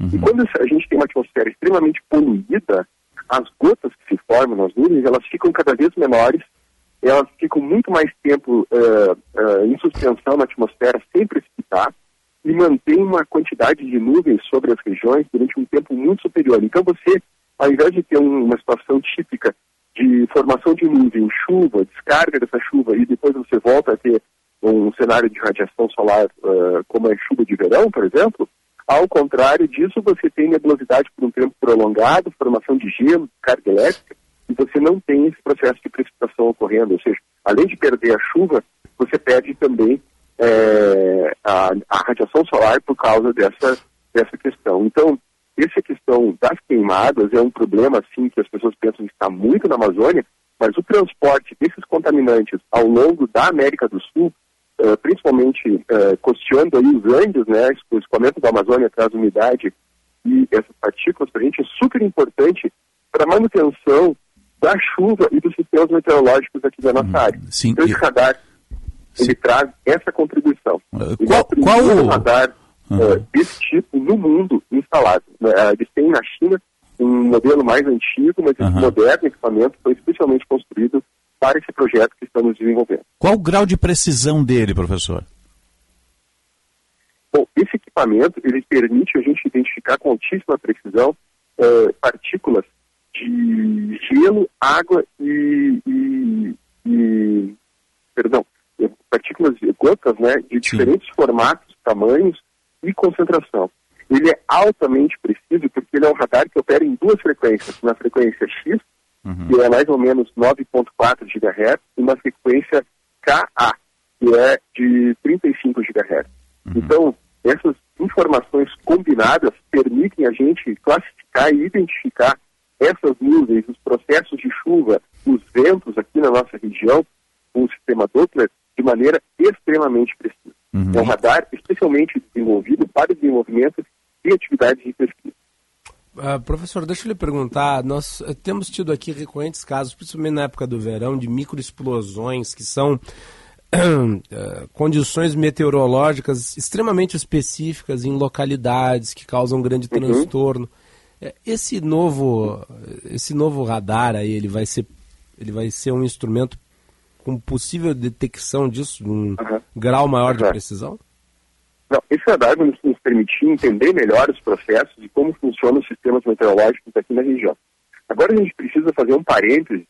Uhum. E quando a gente tem uma atmosfera extremamente poluída, as gotas que se formam nas nuvens, elas ficam cada vez menores, elas ficam muito mais tempo uh, uh, em suspensão na atmosfera sem precipitar e mantém uma quantidade de nuvens sobre as regiões durante um tempo muito superior. Então você ao invés de ter um, uma situação típica de formação de nuvem, chuva, descarga dessa chuva e depois você volta a ter um cenário de radiação solar uh, como é chuva de verão, por exemplo, ao contrário disso, você tem nebulosidade por um tempo prolongado, formação de gelo, carga elétrica, e você não tem esse processo de precipitação ocorrendo. Ou seja, além de perder a chuva, você perde também é, a, a radiação solar por causa dessa, dessa questão. Então, essa questão das queimadas é um problema, sim, que as pessoas pensam que está muito na Amazônia, mas o transporte desses contaminantes ao longo da América do Sul, uh, principalmente uh, costeando aí os Andes, né, o escoamento da Amazônia traz umidade e essas partículas, para a gente é super importante para a manutenção da chuva e dos sistemas meteorológicos aqui da nossa hum, área. Sim, então, esse radar, ele traz essa contribuição. Uh, qual, é qual o radar uhum. desse tipo no mundo instalado. Né? Eles têm na China um modelo mais antigo, mas esse uhum. moderno equipamento foi especialmente construído para esse projeto que estamos desenvolvendo. Qual o grau de precisão dele, professor? Bom, esse equipamento ele permite a gente identificar com altíssima precisão uh, partículas de gelo, água e, e, e perdão, partículas gotas, né, de Sim. diferentes formatos, tamanhos e concentração. Ele é altamente preciso porque ele é um radar que opera em duas frequências, na frequência X, uhum. que é mais ou menos 9.4 GHz, e na frequência KA, que é de 35 GHz. Uhum. Então, essas informações combinadas permitem a gente classificar e identificar essas nuvens, os processos de chuva, os ventos aqui na nossa região, com o sistema Doppler, de maneira extremamente precisa. Uhum. É um radar especialmente desenvolvido para desenvolvimento de atividades de pesquisa. Uh, professor, deixa eu lhe perguntar, nós uh, temos tido aqui recorrentes casos, principalmente na época do verão, de microexplosões que são uh, condições meteorológicas extremamente específicas em localidades que causam grande uhum. transtorno. É, esse novo, esse novo radar aí, ele vai ser, ele vai ser um instrumento com possível detecção disso, um uhum. grau maior de precisão? Não, esse radar vai nos, nos permitir entender melhor os processos e como funcionam os sistemas meteorológicos aqui na região. Agora a gente precisa fazer um parêntese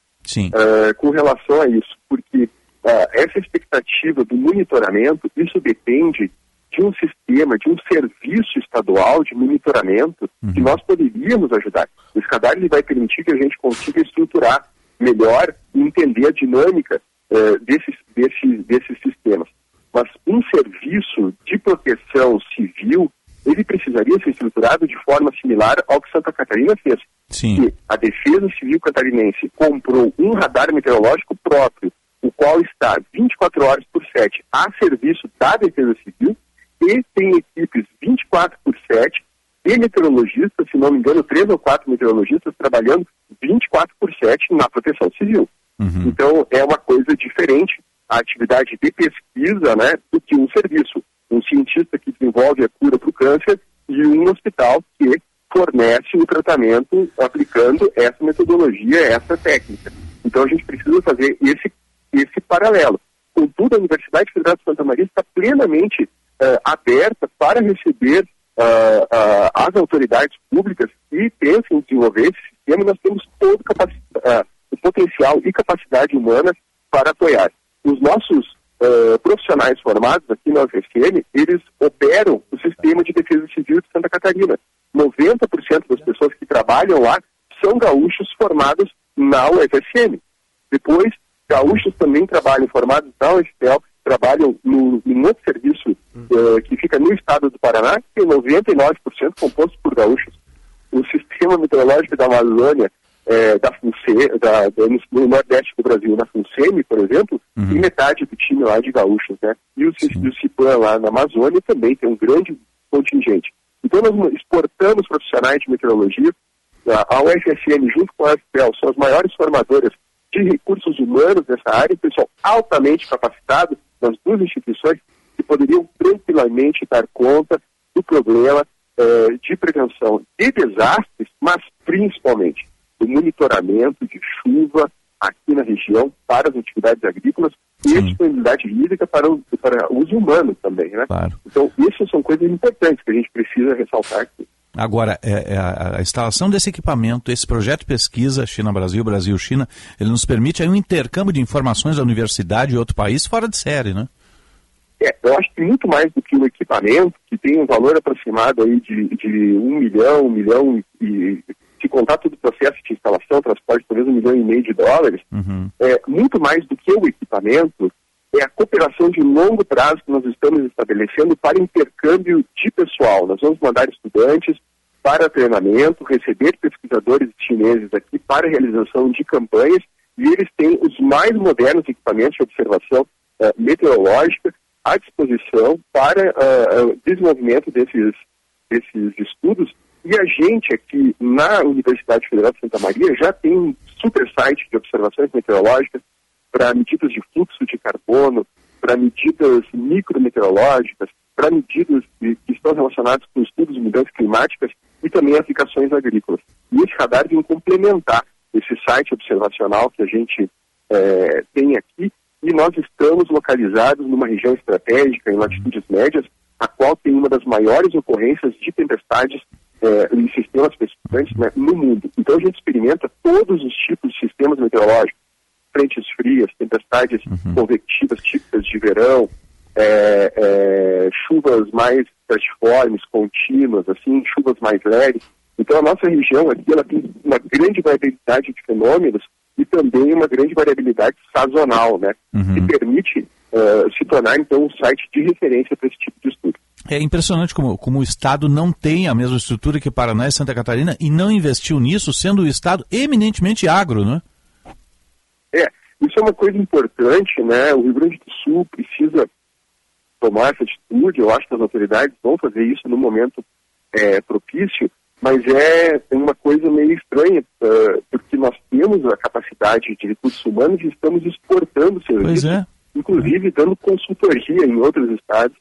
uh, com relação a isso, porque uh, essa expectativa do monitoramento, isso depende de um sistema, de um serviço estadual de monitoramento uhum. que nós poderíamos ajudar. Esse radar ele vai permitir que a gente consiga estruturar melhor e entender a dinâmica uh, desses, desses, desses sistemas. Mas um serviço de proteção civil, ele precisaria ser estruturado de forma similar ao que Santa Catarina fez. Sim. Que a Defesa Civil Catarinense comprou um radar meteorológico próprio, o qual está 24 horas por 7 a serviço da Defesa Civil e tem equipes 24 por 7 e meteorologistas, se não me engano, três ou quatro meteorologistas trabalhando 24 por 7 na proteção civil. Uhum. Então, é uma coisa diferente a atividade de pesquisa né, do que um serviço. Um cientista que desenvolve a cura para o câncer e um hospital que fornece o tratamento aplicando essa metodologia, essa técnica. Então, a gente precisa fazer esse, esse paralelo. Contudo, a Universidade Federal de Santa Maria está plenamente uh, aberta para receber uh, uh, as autoridades públicas que pensam em desenvolver esse sistema. Nós temos todo o potencial e capacidade humana para apoiar. Os nossos profissionais formados aqui na UFSM, eles operam o sistema de defesa civil de Santa Catarina. 90% das pessoas que trabalham lá são gaúchos formados na UFSM. Depois, gaúchos também trabalham formados na UFPEL, trabalham no, em outro serviço uh, que fica no estado do Paraná, que tem 99% composto por gaúchos. O sistema meteorológico da Amazônia, é, da da, da, no, nordeste do Brasil, na FUNSEMI, por exemplo, Uhum. tem metade do time lá de gaúchos, né? E o, CIPAN lá na Amazônia também tem um grande contingente. Então nós exportamos profissionais de meteorologia, a UFSM junto com a FPEL são as maiores formadoras de recursos humanos dessa área, pessoal altamente capacitado nas duas instituições que poderiam tranquilamente dar conta do problema eh, de prevenção de desastres, mas principalmente do monitoramento de chuva aqui na região para as atividades agrícolas e a disponibilidade hídrica para o, para uso humano também, né? Então, isso são coisas importantes que a gente precisa ressaltar aqui. Agora, é, é a, a instalação desse equipamento, esse projeto de pesquisa China-Brasil, Brasil-China, ele nos permite aí um intercâmbio de informações da universidade e outro país fora de série, né? É, eu acho que muito mais do que o equipamento, que tem um valor aproximado aí de, de um milhão, um milhão e se contar todo o processo de instalação, transporte, talvez um milhão e meio de dólares, Uhum. é, muito mais do que o equipamento, é a cooperação de longo prazo que nós estamos estabelecendo para intercâmbio de pessoal. Nós vamos mandar estudantes para treinamento, receber pesquisadores chineses aqui para realização de campanhas e eles têm os mais modernos equipamentos de observação eh, meteorológica à disposição para eh, desenvolvimento desses, desses estudos. E a gente aqui na Universidade Federal de Santa Maria já tem um super site de observações meteorológicas para medidas de fluxo de carbono, para medidas micrometeorológicas, para medidas que, que estão relacionadas com estudos de mudanças climáticas e também aplicações agrícolas. E esse radar vem complementar esse site observacional que a gente eh, tem aqui e nós estamos localizados numa região estratégica em latitudes médias, a qual tem uma das maiores ocorrências de tempestades eh, em sistemas precipitados né, no mundo. Então a gente experimenta todos os tipos de sistemas meteorológicos, frentes frias, tempestades convectivas típicas de verão, é, é, chuvas mais estratiformes, contínuas, assim, chuvas mais leves. Então a nossa região aqui ela tem uma grande variabilidade de fenômenos e também uma grande variabilidade sazonal, né? Que permite eh, se tornar então um site de referência para esse tipo de. É impressionante como, como o Estado não tem a mesma estrutura que Paraná e Santa Catarina e não investiu nisso, sendo o Estado eminentemente agro, né? É, isso é uma coisa importante, né? O Rio Grande do Sul precisa tomar essa atitude. Eu acho que as autoridades vão fazer isso no momento é, propício, mas é uma coisa meio estranha, ah, porque nós temos a capacidade de recursos humanos e estamos exportando serviços, é. inclusive dando consultoria em outros estados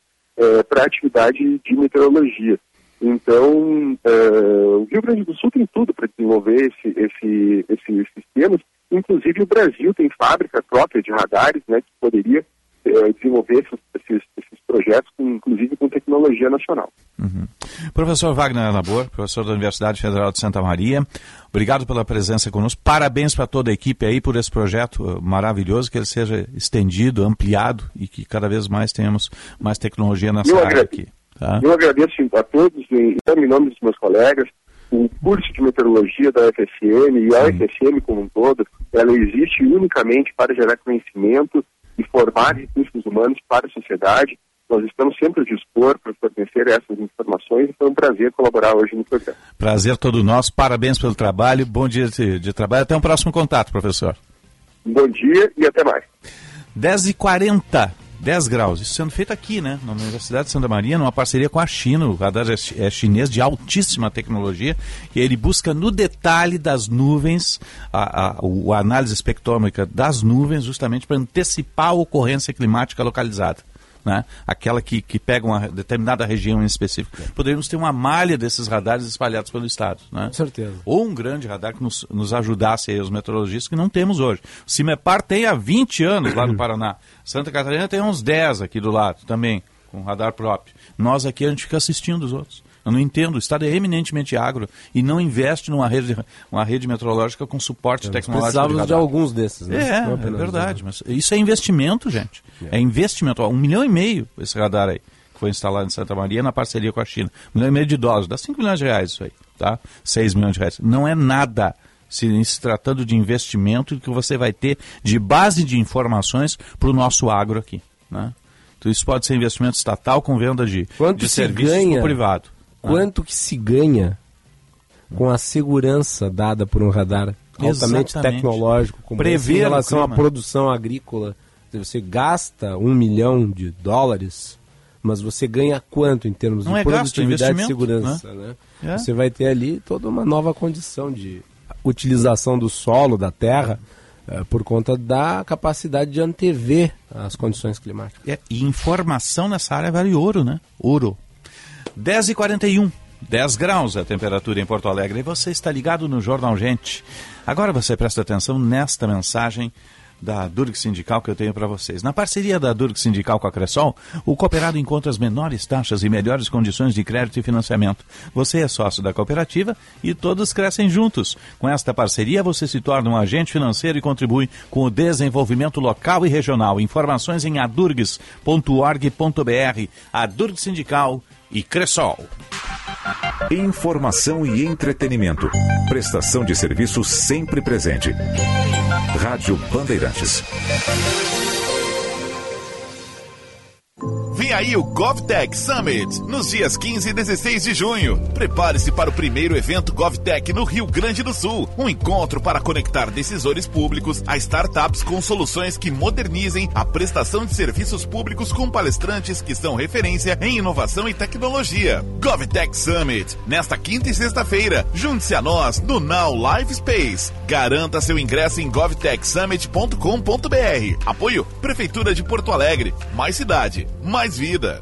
para a atividade de meteorologia. Então, ah, o Rio Grande do Sul tem tudo para desenvolver esse, esse, esses sistemas. Inclusive, o Brasil tem fábrica própria de radares, né, que poderia eh, desenvolver esses, esses, esses projetos, com, inclusive com tecnologia nacional. Professor Wagner Labor, professor da Universidade Federal de Santa Maria, obrigado pela presença conosco. Parabéns para toda a equipe aí por esse projeto uh, maravilhoso, que ele seja estendido, ampliado e que cada vez mais tenhamos mais tecnologia nessa Eu área aqui. Tá? Eu agradeço a todos, em, em nome dos meus colegas, o curso de meteorologia da UFSM e a UFSM como um todo, ela existe unicamente para gerar conhecimento e formar recursos humanos para a sociedade. Nós estamos sempre a dispor para fornecer essas informações e foi um prazer colaborar hoje no programa. Prazer todo nosso, parabéns pelo trabalho, bom dia de, de trabalho. Até um próximo contato, professor. Bom dia e até mais. 10h40. 10 graus. Isso sendo feito aqui, né? Na Universidade de Santa Maria, numa parceria com a China. O radar é, é chinês de altíssima tecnologia e ele busca no detalhe das nuvens, a, a, a análise espectrômica das nuvens, justamente para antecipar a ocorrência climática localizada né? aquela que, que pega uma determinada região em específico. Poderíamos ter uma malha desses radares espalhados pelo Estado. Né? Com certeza. Ou um grande radar que nos, nos ajudasse aí, os meteorologistas, que não temos hoje. O CIMEPAR tem há 20 anos lá no Paraná. Santa Catarina tem uns 10 aqui do lado também, com radar próprio. Nós aqui a gente fica assistindo os outros. Eu não entendo. O Estado é eminentemente agro e não investe numa rede, uma rede meteorológica com suporte Nós tecnológico. Precisávamos de alguns desses. Né? É, é verdade. Mas isso é investimento, gente. É, investimento. Ó, Um milhão e meio esse radar aí, que foi instalado em Santa Maria na parceria com a China. Um milhão e meio de dólares. Dá 5 milhões de reais isso aí. Tá? 6 milhões de reais. Não é nada se, se tratando de investimento que você vai ter de base de informações para o nosso agro aqui. Né? Então isso pode ser investimento estatal com venda de, Quanto de se serviços ganha? privado. Quanto que se ganha com a segurança dada por um radar altamente Exatamente. tecnológico, como Prever em relação à produção agrícola? Você gasta um milhão de dólares, mas você ganha quanto em termos Não de é gasto, é produtividade e investimento, segurança? né? Né? É. Você vai ter ali toda uma nova condição de utilização do solo, da terra, eh, por conta da capacidade de antever as condições climáticas. É, e informação nessa área vale ouro, né? Ouro. 10h41. 10 graus a temperatura em Porto Alegre. E você está ligado no Jornal Gente. Agora você presta atenção nesta mensagem da Durg Sindical que eu tenho para vocês. Na parceria da Durg Sindical com a Cressol, o cooperado encontra as menores taxas e melhores condições de crédito e financiamento. Você é sócio da cooperativa e todos crescem juntos. Com esta parceria, você se torna um agente financeiro e contribui com o desenvolvimento local e regional. Informações em adurgs.org.br. A Durg Sindical e Cressol. Informação e entretenimento. Prestação de serviço sempre presente. Rádio Bandeirantes. Aí o GovTech Summit, nos dias 15 e 16 de junho. Prepare-se para o primeiro evento GovTech no Rio Grande do Sul. Um encontro para conectar decisores públicos a startups com soluções que modernizem a prestação de serviços públicos com palestrantes que são referência em inovação e tecnologia. GovTech Summit, nesta quinta e sexta-feira. Junte-se a nós no Now Live Space. Garanta seu ingresso em govtechsummit.com.br. Apoio Prefeitura de Porto Alegre. Mais cidade, mais vida.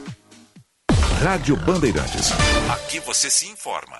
Rádio Bandeirantes. Aqui você se informa.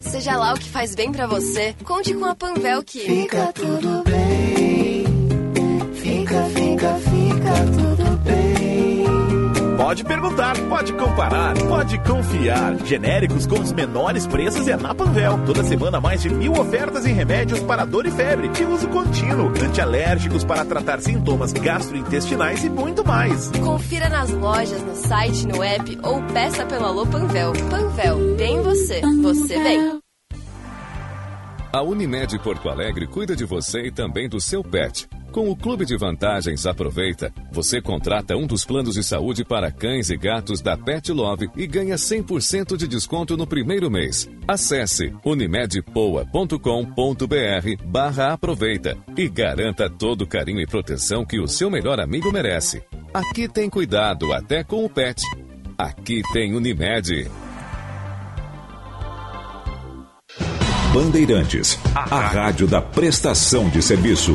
Seja lá o que faz bem pra você, conte com a Panvel que Fica tudo bem. Fica, fica, fica tudo. Pode perguntar, pode comparar, pode confiar. Genéricos com os menores preços é na Panvel. Toda semana mais de mil ofertas em remédios para dor e febre, de uso contínuo, antialérgicos para tratar sintomas gastrointestinais e muito mais. Confira nas lojas, no site, no app ou peça pelo Alô Panvel. Panvel, bem você, você bem. A Unimed Porto Alegre cuida de você e também do seu pet. Com o Clube de Vantagens Aproveita, você contrata um dos planos de saúde para cães e gatos da Pet Love e ganha 100% de desconto no primeiro mês. Acesse unimedpoa.com.br barra aproveita e garanta todo o carinho e proteção que o seu melhor amigo merece. Aqui tem cuidado até com o pet. Aqui tem Unimed. Bandeirantes, a rádio da prestação de serviço.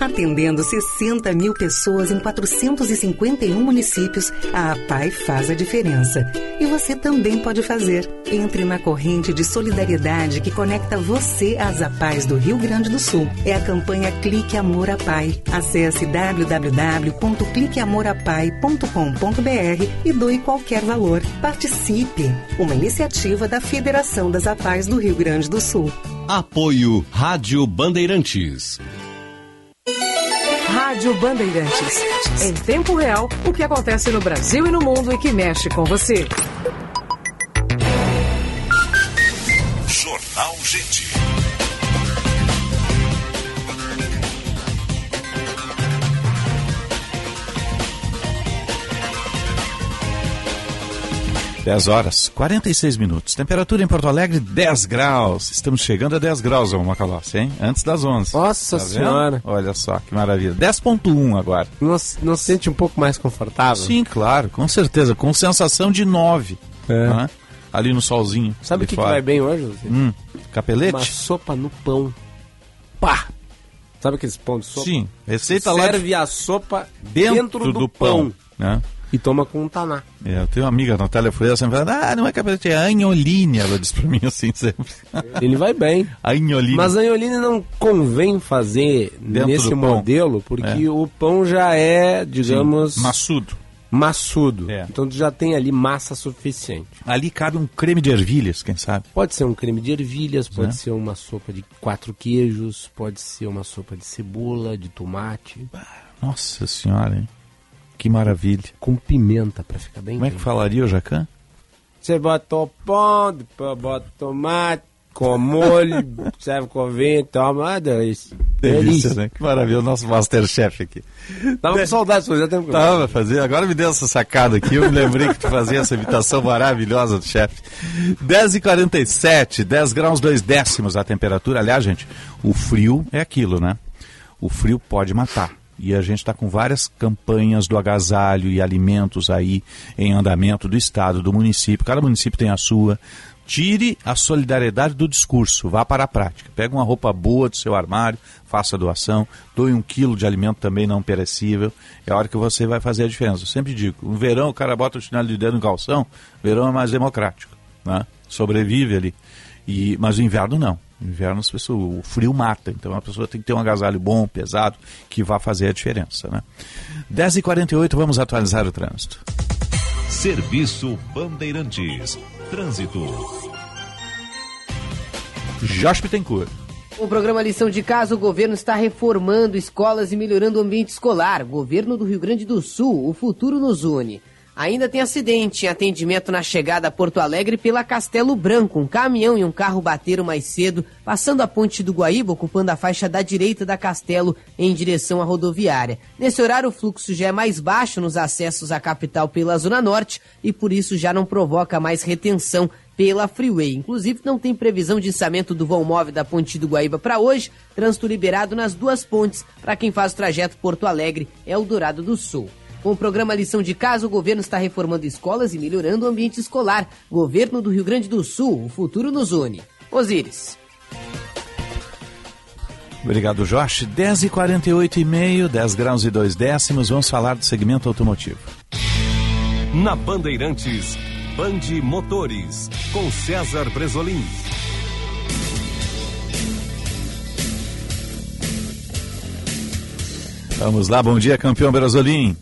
Atendendo 60 mil pessoas em 451 municípios, a APAI faz a diferença. E você também pode fazer. Entre na corrente de solidariedade que conecta você às APAIs do Rio Grande do Sul. É a campanha Clique Amor APAI. Acesse www.cliqueamorapai.com.br e doe qualquer valor. Participe! Uma iniciativa da Federação das APAIs do Rio Grande do Sul. Apoio Rádio Bandeirantes. Rádio Bandeirantes. Em tempo real, o que acontece no Brasil e no mundo e que mexe com você. Jornal Gente. Dez horas, 46 minutos. Temperatura em Porto Alegre, 10 graus. Estamos chegando a 10 graus, ô Macalossi, hein? Antes das 11. Nossa Tá vendo? Senhora. Olha só, que maravilha. 10.1 agora. Não, não se sente um pouco mais confortável? Sim, claro, com certeza. Com sensação de 9. É. né? Ali no solzinho. Sabe o que, que vai bem hoje? José? Hum, capelete? Uma sopa no pão. Pá! Sabe aqueles pão de sopa? Sim, receita lá de- Serve a sopa Dentro, dentro, do, pão. né? E toma com um taná. É, eu tenho uma amiga, Natália Freire, sempre fala, ah, não é capelete, é anholine. Ela diz pra mim assim sempre. Ele vai bem. Anholine. Mas anholine não convém fazer Dentro nesse modelo, porque É. o pão já é, digamos... Sim, maçudo. Maçudo. É. Então tu já tem ali massa suficiente. Ali cabe um creme de ervilhas, quem sabe? Pode ser um creme de ervilhas, pode É. ser uma sopa de quatro queijos, pode ser uma sopa de cebola, de tomate. Nossa senhora, hein? Que maravilha. Com pimenta pra ficar bem Como é que falaria o Jacan? Você bota o pão, depois bota tomate, com molho, serve com vinho, toma, ah, delícia. Delícia, né? Que maravilha, o nosso Masterchef aqui. Tava com fazia tempo que eu- Tava fazer, agora me deu essa sacada aqui, eu me lembrei que tu fazia essa imitação maravilhosa do chefe. 10h47, 10 graus 2 décimos a temperatura. Aliás, gente, o frio é aquilo, né? O frio pode matar. E a gente está com várias campanhas do agasalho e alimentos aí em andamento do estado, do município. Cada município tem a sua. Tire a solidariedade do discurso, vá para a prática. Pega uma roupa boa do seu armário, faça a doação, doe um quilo de alimento também não perecível. É a hora que você vai fazer a diferença. Eu sempre digo, no verão o cara bota o chinelo de dedo no calção, verão é mais democrático, né? sobrevive ali. E, mas o inverno não. No inverno as pessoas, o frio mata, então a pessoa tem que ter um agasalho bom, pesado, que vá fazer a diferença. Né? 10h48, vamos atualizar o trânsito. Serviço Bandeirantes. Trânsito. Josh Bittencourt. O programa Lição de Casa, o governo está reformando escolas e melhorando o ambiente escolar. Governo do Rio Grande do Sul, o futuro nos une. Ainda tem acidente em atendimento na chegada a Porto Alegre pela Castelo Branco. Um caminhão e um carro bateram mais cedo, passando a ponte do Guaíba, ocupando a faixa da direita da Castelo em direção à rodoviária. Nesse horário, o fluxo já é mais baixo nos acessos à capital pela Zona Norte e por isso já não provoca mais retenção pela Freeway. Inclusive, não tem previsão de içamento do vão móvel da Ponte do Guaíba para hoje. Trânsito liberado nas duas pontes para quem faz o trajeto Porto Alegre, Eldorado do Sul. Com o programa Lição de Casa, o governo está reformando escolas e melhorando o ambiente escolar. Governo do Rio Grande do Sul, o futuro nos une. Osíris. Obrigado, Josh. 10h48 e meio, 10 graus e 2 décimos. Vamos falar do segmento automotivo. Na Bandeirantes, Bande Motores, com César Bresolim. Vamos lá, bom dia, campeão Brasolim.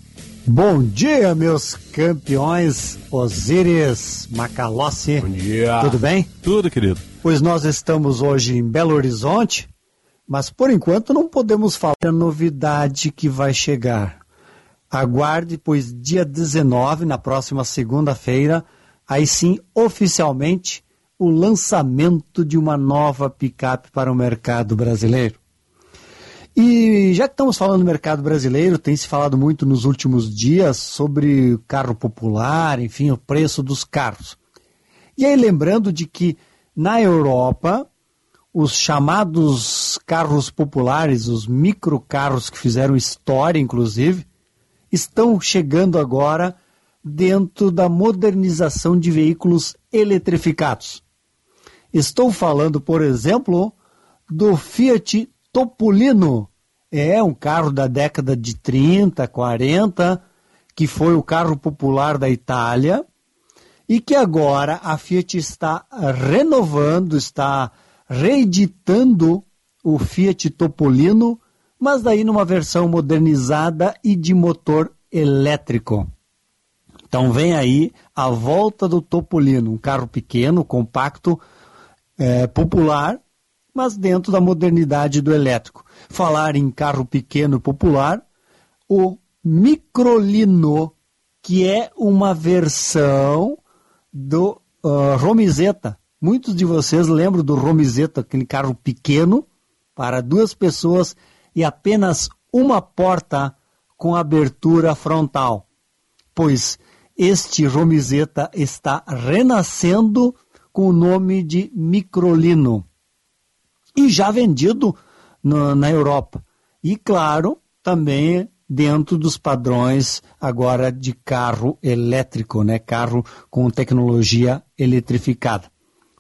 Bom dia, meus campeões Osíris Macalossi. Bom dia. Tudo bem? Tudo, querido. Pois nós estamos hoje em Belo Horizonte, mas por enquanto não podemos falar da novidade que vai chegar. Aguarde, pois dia 19, na próxima segunda-feira, aí sim, oficialmente, o lançamento de uma nova picape para o mercado brasileiro. E já que estamos falando do mercado brasileiro, tem se falado muito nos últimos dias sobre carro popular, enfim, o preço dos carros. E aí lembrando de que na Europa, os chamados carros populares, os microcarros que fizeram história, inclusive, estão chegando agora dentro da modernização de veículos eletrificados. Estou falando, por exemplo, do Fiat Topolino. É um carro da década de 30, 40, que foi o carro popular da Itália e que agora a Fiat está renovando, está reeditando o Fiat Topolino, mas daí numa versão modernizada e de motor elétrico. Então vem aí a volta do Topolino, um carro pequeno, compacto, é, popular, mas dentro da modernidade do elétrico. Falar em carro pequeno popular, o Microlino, que é uma versão do uh, Romizeta. Muitos de vocês lembram do Romizeta, aquele carro pequeno para duas pessoas e apenas uma porta com abertura frontal. Pois este Romizeta está renascendo com o nome de Microlino e já vendido no, na Europa. E, claro, também dentro dos padrões agora de carro elétrico, né? carro com tecnologia eletrificada.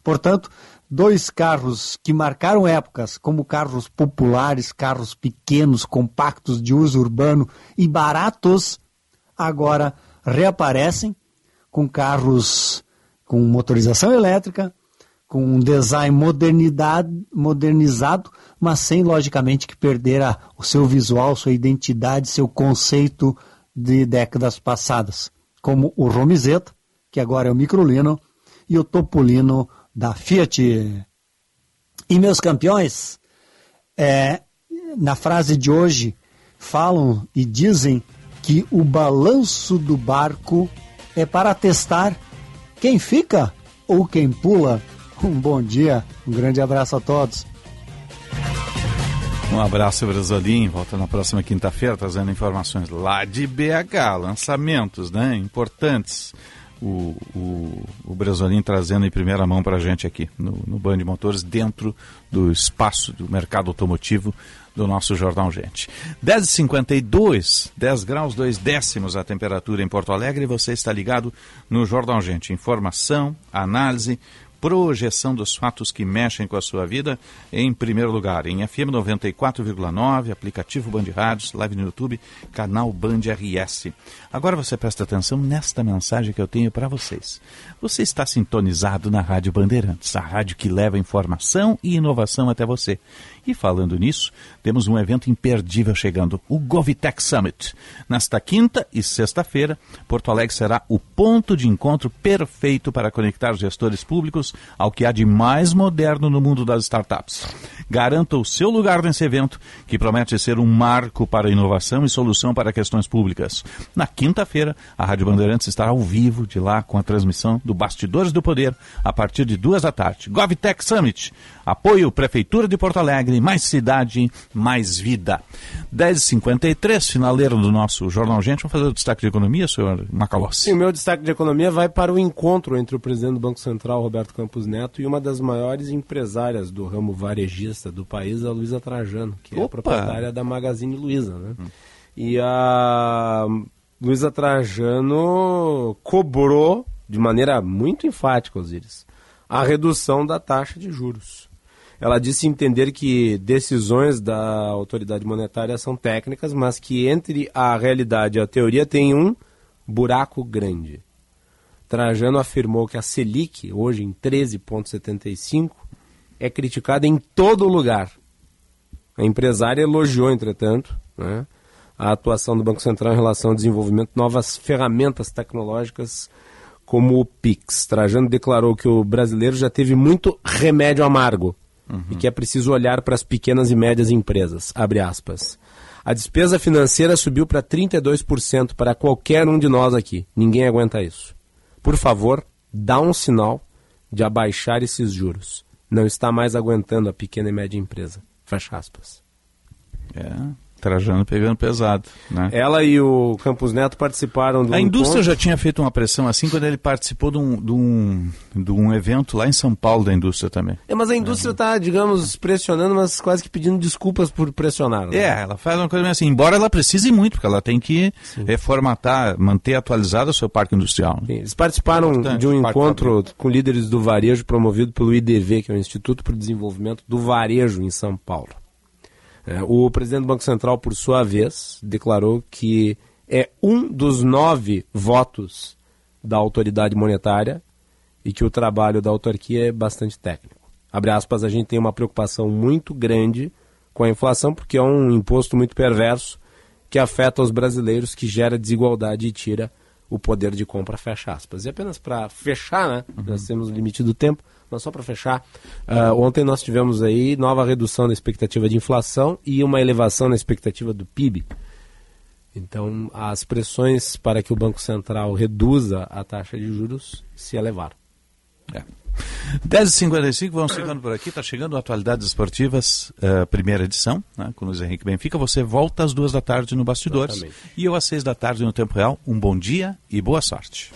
Portanto, dois carros que marcaram épocas como carros populares, carros pequenos, compactos de uso urbano e baratos, agora reaparecem com carros com motorização elétrica, com um design modernizado, mas sem, logicamente, que perder a, o seu visual, sua identidade, seu conceito de décadas passadas, como o Romizeta, que agora é o Microlino, e o Topolino da Fiat. E meus campeões, é, na frase de hoje, falam e dizem que o balanço do barco é para testar quem fica ou quem pula um bom dia, um grande abraço a todos. Um abraço, Brasolim. Volta na próxima quinta-feira trazendo informações lá de BH, lançamentos né, importantes. O, o, o trazendo em primeira mão para a gente aqui no, no Band de Motores, dentro do espaço do mercado automotivo do nosso Jornal Gente. 10h52, 10 graus 2 décimos a temperatura em Porto Alegre. Você está ligado no Jornal Gente. Informação, análise, projeção dos fatos que mexem com a sua vida, em primeiro lugar, em FM 94,9, aplicativo Band Rádios, live no YouTube, canal Band RS. Agora você presta atenção nesta mensagem que eu tenho para vocês. Você está sintonizado na Rádio Bandeirantes, a rádio que leva informação e inovação até você. E falando nisso, temos um evento imperdível chegando, o Govitech Summit. Nesta quinta e sexta-feira, Porto Alegre será o ponto de encontro perfeito para conectar os gestores públicos ao que há de mais moderno no mundo das startups. Garanta o seu lugar nesse evento, que promete ser um marco para inovação e solução para questões públicas. Na quinta-feira, a Rádio Bandeirantes estará ao vivo de lá com a transmissão do Bastidores do Poder a partir de duas da tarde. GovTech Summit. Apoio Prefeitura de Porto Alegre, mais cidade, mais vida. 10h53, finaleiro do nosso Jornal Gente. Vamos fazer o destaque de economia, senhor Macalossi? Sim, o meu destaque de economia vai para o encontro entre o presidente do Banco Central, Roberto Campos Neto, e uma das maiores empresárias do ramo varejista do país, a Luísa Trajano, que Opa. é a proprietária da Magazine Luiza. Né? Hum. E a Luísa Trajano cobrou, de maneira muito enfática, Osiris, a redução da taxa de juros. Ela disse entender que decisões da autoridade monetária são técnicas, mas que entre a realidade e a teoria tem um buraco grande. Trajano afirmou que a Selic, hoje em 13,75, é criticada em todo lugar. A empresária elogiou, entretanto, né, a atuação do Banco Central em relação ao desenvolvimento de novas ferramentas tecnológicas como o Pix. Trajano declarou que o brasileiro já teve muito remédio amargo uhum. e que é preciso olhar para as pequenas e médias empresas. Abre aspas. A despesa financeira subiu para 32% para qualquer um de nós aqui. Ninguém aguenta isso. Por favor, dá um sinal de abaixar esses juros. Não está mais aguentando a pequena e média empresa. Fecha aspas. É, Trajano pegando pesado. Né? Ela e o Campos Neto participaram do. A indústria encontro. já tinha feito uma pressão assim quando ele participou de um, de um, de um evento lá em São Paulo da indústria também. É, mas a indústria está, é. digamos, pressionando, mas quase que pedindo desculpas por pressionar. Né? É, ela faz uma coisa assim, embora ela precise muito, porque ela tem que Sim. reformatar, manter atualizado o seu parque industrial. Né? Eles participaram é de um encontro com líderes do varejo promovido pelo IDV, que é o Instituto para o Desenvolvimento do Varejo em São Paulo. É, o presidente do Banco Central, por sua vez, declarou que é um dos nove votos da autoridade monetária e que o trabalho da autarquia é bastante técnico. Abre aspas, a gente tem uma preocupação muito grande com a inflação, porque é um imposto muito perverso que afeta os brasileiros, que gera desigualdade e tira o poder de compra, fecha aspas. E apenas para fechar, né? Uhum. Nós temos o limite do tempo. Mas só para fechar, uh, ontem nós tivemos aí nova redução da expectativa de inflação e uma elevação na expectativa do PIB. Então, as pressões para que o Banco Central reduza a taxa de juros se elevaram. É. 10h55, vamos ficando por aqui. Está chegando Atualidades Esportivas, uh, primeira edição, né, com o Luiz Henrique Benfica. Você volta às duas da tarde no Bastidores. Exatamente. E eu às seis da tarde no Tempo Real. Um bom dia e boa sorte.